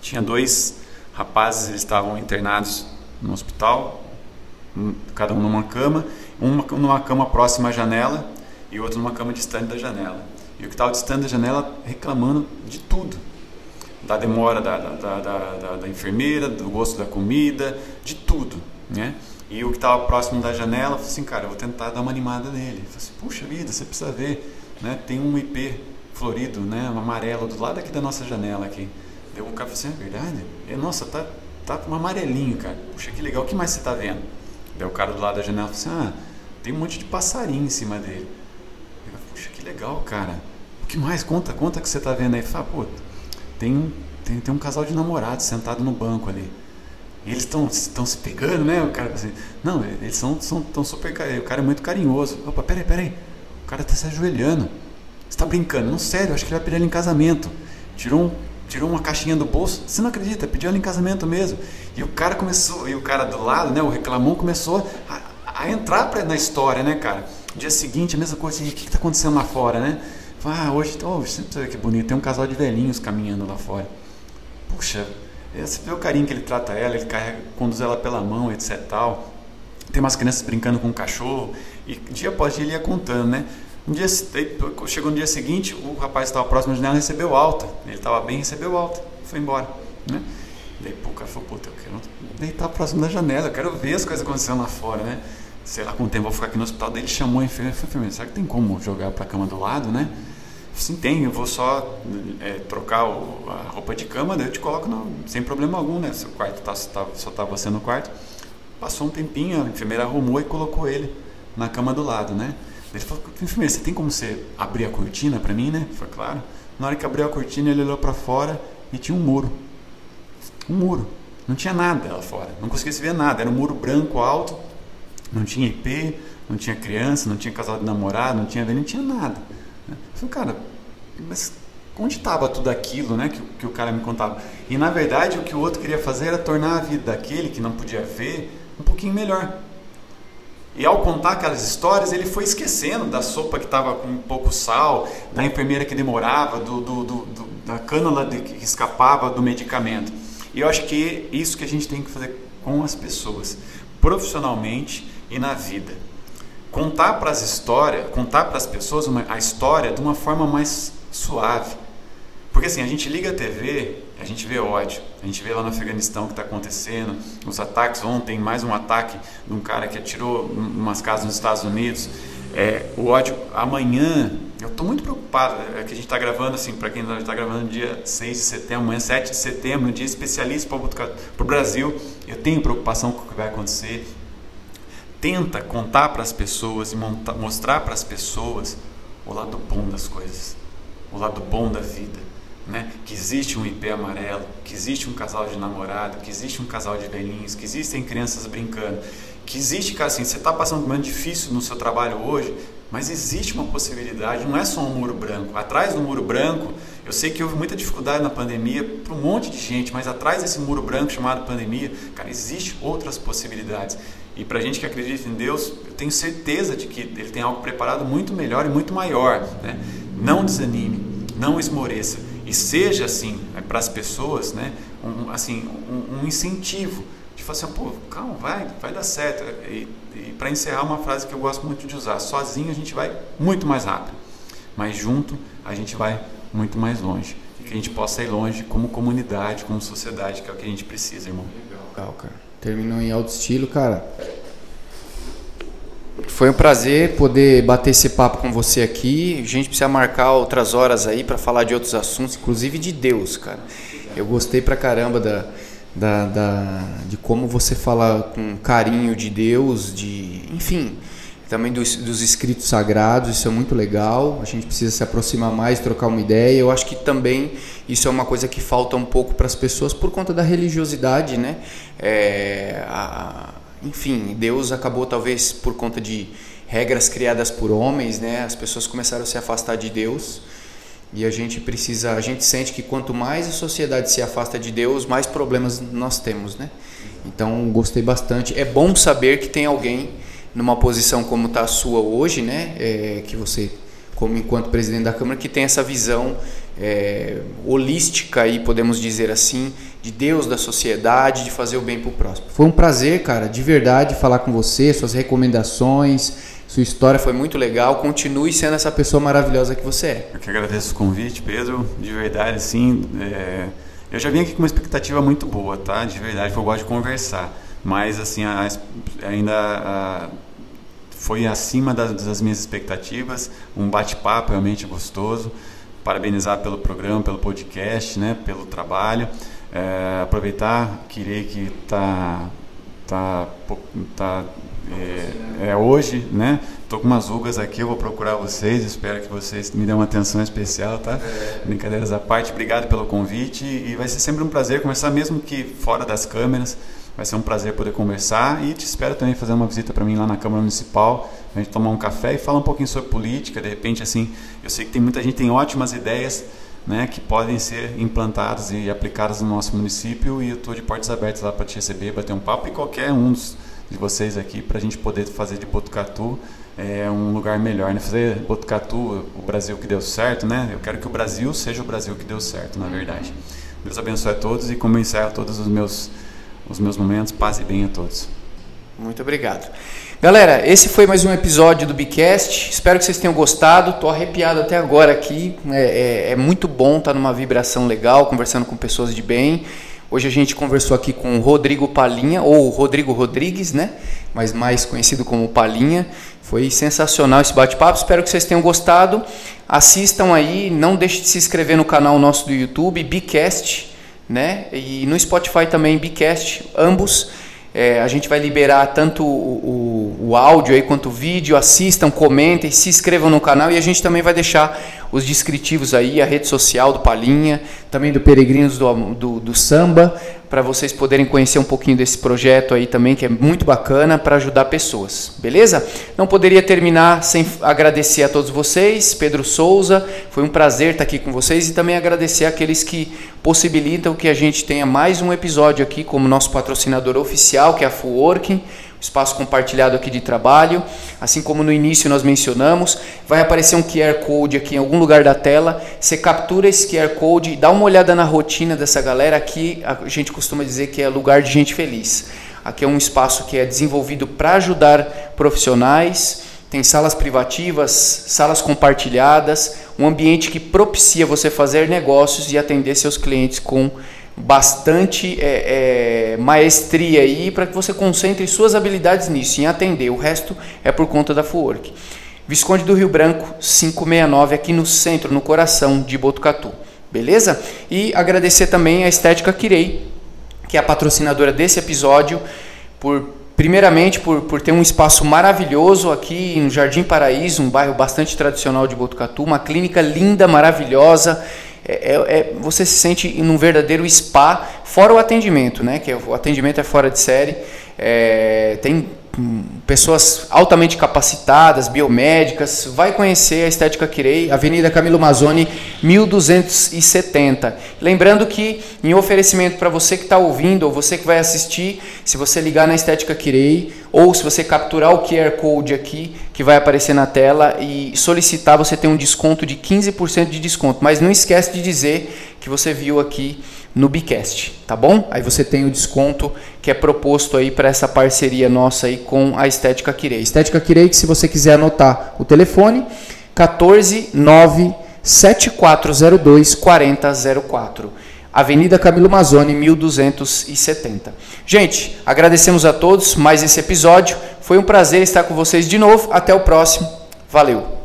Tinha dois rapazes, eles estavam internados no hospital, cada um numa cama, uma numa cama próxima à janela e outro numa cama distante da janela. E o que estava distante da janela reclamando de tudo. Da demora da, da, da, da, enfermeira, do gosto da comida, de tudo. Né? E o que estava próximo da janela falou assim, cara, eu vou tentar dar uma animada nele. Falei assim, puxa vida, você precisa ver, né? tem um IP florido, né? um amarelo, do lado aqui da nossa janela aqui. Deu um cara falou assim, é verdade? E, Nossa, tá, tá um amarelinho, cara. Puxa, que legal, o que mais você está vendo? Daí o cara do lado da janela falou assim, ah, tem um monte de passarinho em cima dele legal, cara. O que mais? Conta, conta que você tá vendo aí. Fala, pô, tem, tem, tem um casal de namorados sentado no banco ali. Eles estão se pegando, né? O cara assim, não, eles são, são tão super. O cara é muito carinhoso. Opa, peraí, peraí. O cara tá se ajoelhando. Você tá brincando? Não, sério, acho que ele vai pedir ela em casamento. Tirou, um, tirou uma caixinha do bolso. Você não acredita, pediu ela em casamento mesmo. E o cara começou, e o cara do lado, né? O reclamão começou a, a entrar pra, na história, né, cara? Dia seguinte, a mesma coisa, assim, o que está acontecendo lá fora, né? Ah, hoje, oh, que bonito, tem um casal de velhinhos caminhando lá fora. Puxa, você vê o carinho que ele trata ela, ele carrega, conduz ela pela mão, etc tal. Tem umas crianças brincando com um cachorro, e dia após dia ele ia contando, né? Um dia, chegou no dia seguinte, o rapaz estava próximo da janela recebeu alta. Ele estava bem, recebeu alta, foi embora, né? Daí pô, o cara falou, puta, eu quero deitar próximo da janela, eu quero ver as coisas acontecendo lá fora, né? Sei lá quanto tempo vou ficar aqui no hospital. Daí ele chamou a enfermeira e falou, enfermeira, será que tem como jogar para a cama do lado, né? Sim, tem, eu vou só é, trocar o, a roupa de cama, daí eu te coloco no, sem problema algum, né? Seu quarto tá, tá, só tá você no quarto. Passou um tempinho, a enfermeira arrumou e colocou ele na cama do lado, né? Ele falou, enfermeira, você tem como você abrir a cortina para mim, né? Foi claro. Na hora que abriu a cortina, ele olhou para fora e tinha um muro. Um muro. Não tinha nada lá fora. Não conseguia se ver nada. Era um muro branco alto não tinha IP, não tinha criança, não tinha casal de namorado, não tinha não tinha nada. Eu falei, cara, mas onde estava tudo aquilo né, que, que o cara me contava? E na verdade o que o outro queria fazer era tornar a vida daquele que não podia ver um pouquinho melhor. E ao contar aquelas histórias, ele foi esquecendo da sopa que estava com pouco sal, da enfermeira que demorava, do, do, do, da cânula de, que escapava do medicamento. E eu acho que isso que a gente tem que fazer com as pessoas, profissionalmente e na vida. Contar para as histórias, contar para as pessoas uma, a história de uma forma mais suave. Porque assim, a gente liga a TV, a gente vê ódio, a gente vê lá no Afeganistão o que está acontecendo, os ataques ontem, mais um ataque de um cara que atirou umas casas nos Estados Unidos, é, o ódio amanhã eu estou muito preocupado, é que a gente está gravando, assim, para quem está gravando dia 6 de setembro, amanhã 7 de setembro, um dia especialista para o Brasil, eu tenho preocupação com o que vai acontecer. Tenta contar para as pessoas e mostrar para as pessoas o lado bom das coisas, o lado bom da vida. Né? que existe um IP amarelo, que existe um casal de namorado, que existe um casal de velhinhos, que existem crianças brincando, que existe, cara, assim, você está passando um momento difícil no seu trabalho hoje, mas existe uma possibilidade, não é só um muro branco. Atrás do muro branco, eu sei que houve muita dificuldade na pandemia para um monte de gente, mas atrás desse muro branco chamado pandemia, cara, existe outras possibilidades. E para a gente que acredita em Deus, eu tenho certeza de que Ele tem algo preparado muito melhor e muito maior. Né? Não desanime, não esmoreça e seja assim é, para as pessoas, né? Um, assim, um, um incentivo fala assim, pô, calma, vai, vai dar certo. E, e para encerrar, uma frase que eu gosto muito de usar: sozinho a gente vai muito mais rápido, mas junto a gente vai muito mais longe. E que a gente possa ir longe como comunidade, como sociedade, que é o que a gente precisa, irmão. Legal, cara. Terminou em alto estilo, cara. Foi um prazer poder bater esse papo com você aqui. A gente precisa marcar outras horas aí para falar de outros assuntos, inclusive de Deus, cara. Eu gostei pra caramba da, da, da, de como você fala com carinho de Deus, de, enfim, também dos, dos escritos sagrados, isso é muito legal. A gente precisa se aproximar mais, trocar uma ideia. Eu acho que também isso é uma coisa que falta um pouco para as pessoas por conta da religiosidade, né? É, a, enfim, Deus acabou talvez por conta de regras criadas por homens, né? As pessoas começaram a se afastar de Deus. E a gente precisa, a gente sente que quanto mais a sociedade se afasta de Deus, mais problemas nós temos, né? Então, gostei bastante. É bom saber que tem alguém numa posição como está a sua hoje, né? É, que você, como enquanto presidente da Câmara, que tem essa visão é, holística, aí, podemos dizer assim, de Deus, da sociedade, de fazer o bem para o próximo. Foi um prazer, cara, de verdade, falar com você, suas recomendações sua história foi muito legal. Continue sendo essa pessoa maravilhosa que você é. Eu que agradeço o convite, Pedro. De verdade, sim. É... Eu já vim aqui com uma expectativa muito boa, tá? De verdade, eu gosto de conversar. Mas, assim, a... ainda. Foi acima das, das minhas expectativas. Um bate-papo realmente gostoso. Parabenizar pelo programa, pelo podcast, né? Pelo trabalho. É... aproveitar, querer que tá tá, tá é, é, hoje, né? Tô com umas rugas aqui, eu vou procurar vocês, espero que vocês me dêem uma atenção especial, tá? Brincadeiras à parte, obrigado pelo convite e vai ser sempre um prazer conversar, mesmo que fora das câmeras. Vai ser um prazer poder conversar e te espero também fazer uma visita para mim lá na Câmara Municipal, a gente tomar um café e falar um pouquinho sobre política. De repente, assim, eu sei que tem muita gente tem ótimas ideias, né, que podem ser implantadas e aplicadas no nosso município e eu estou de portas abertas lá para te receber, bater um papo e qualquer um dos de vocês aqui para a gente poder fazer de Botucatu é, um lugar melhor, né? Fazer Botucatu o Brasil que deu certo, né? Eu quero que o Brasil seja o Brasil que deu certo, na verdade. Deus abençoe a todos e como eu encerro todos os meus os meus momentos, paz e bem a todos. Muito obrigado. Galera, esse foi mais um episódio do Bicast. Espero que vocês tenham gostado. Tô arrepiado até agora aqui. É, é, é muito bom estar numa vibração legal, conversando com pessoas de bem. Hoje a gente conversou aqui com o Rodrigo Palinha, ou Rodrigo Rodrigues, né? Mas mais conhecido como Palinha. Foi sensacional esse bate-papo. Espero que vocês tenham gostado. Assistam aí, não deixe de se inscrever no canal nosso do YouTube, Bicast, né? E no Spotify também, Bicast, ambos. É, a gente vai liberar tanto o, o, o, áudio aí quanto o vídeo. Assistam, comentem, se inscrevam no canal e a gente também vai deixar os descritivos aí, a rede social do Palinha, também do Peregrinos do, do, do Samba, para vocês poderem conhecer um pouquinho desse projeto aí também, que é muito bacana para ajudar pessoas, beleza? Não poderia terminar sem agradecer a todos vocês, Pedro Souza, foi um prazer estar aqui com vocês e também agradecer aqueles que possibilitam que a gente tenha mais um episódio aqui como nosso patrocinador oficial, que é a Full Working espaço compartilhado aqui de trabalho. Assim como no início nós mencionamos, vai aparecer um QR Code aqui em algum lugar da tela. Você captura esse QR Code dá uma olhada na rotina dessa galera. Aqui a gente costuma dizer que é lugar de gente feliz. Aqui é um espaço que é desenvolvido para ajudar profissionais. Tem salas privativas, salas compartilhadas, um ambiente que propicia você fazer negócios e atender seus clientes com bastante é, é, maestria aí para que você concentre suas habilidades nisso, em atender. O resto é por conta da Fullwork. Visconde do Rio Branco 569 aqui no centro, no coração de Botucatu. Beleza? E agradecer também a Estética Kirei, que é a patrocinadora desse episódio, por primeiramente por, por ter um espaço maravilhoso aqui no Jardim Paraíso, um bairro bastante tradicional de Botucatu, uma clínica linda, maravilhosa. É, é, é você se sente em um verdadeiro spa, fora o atendimento, né? Que o atendimento é fora de série. É, tem pessoas altamente capacitadas, biomédicas, vai conhecer a Estética Quirei, Avenida Camilo Mazzoni, 1270. Lembrando que, em oferecimento para você que está ouvindo ou você que vai assistir, se você ligar na Estética Quirei ou se você capturar o QR Code aqui, que vai aparecer na tela, e solicitar, você tem um desconto de 15% de desconto. Mas não esquece de dizer que você viu aqui no Bicast, tá bom? Aí você tem o desconto que é proposto aí para essa parceria nossa aí com a Estética Kirei. Estética Kirei que se você quiser anotar o telefone 149 7402 4004. Avenida Camilo Mazzoni, 1270. Gente, agradecemos a todos mais esse episódio. Foi um prazer estar com vocês de novo. Até o próximo. Valeu.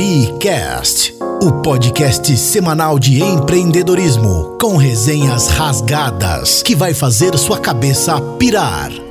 Bcast, o podcast semanal de empreendedorismo com resenhas rasgadas que vai fazer sua cabeça pirar.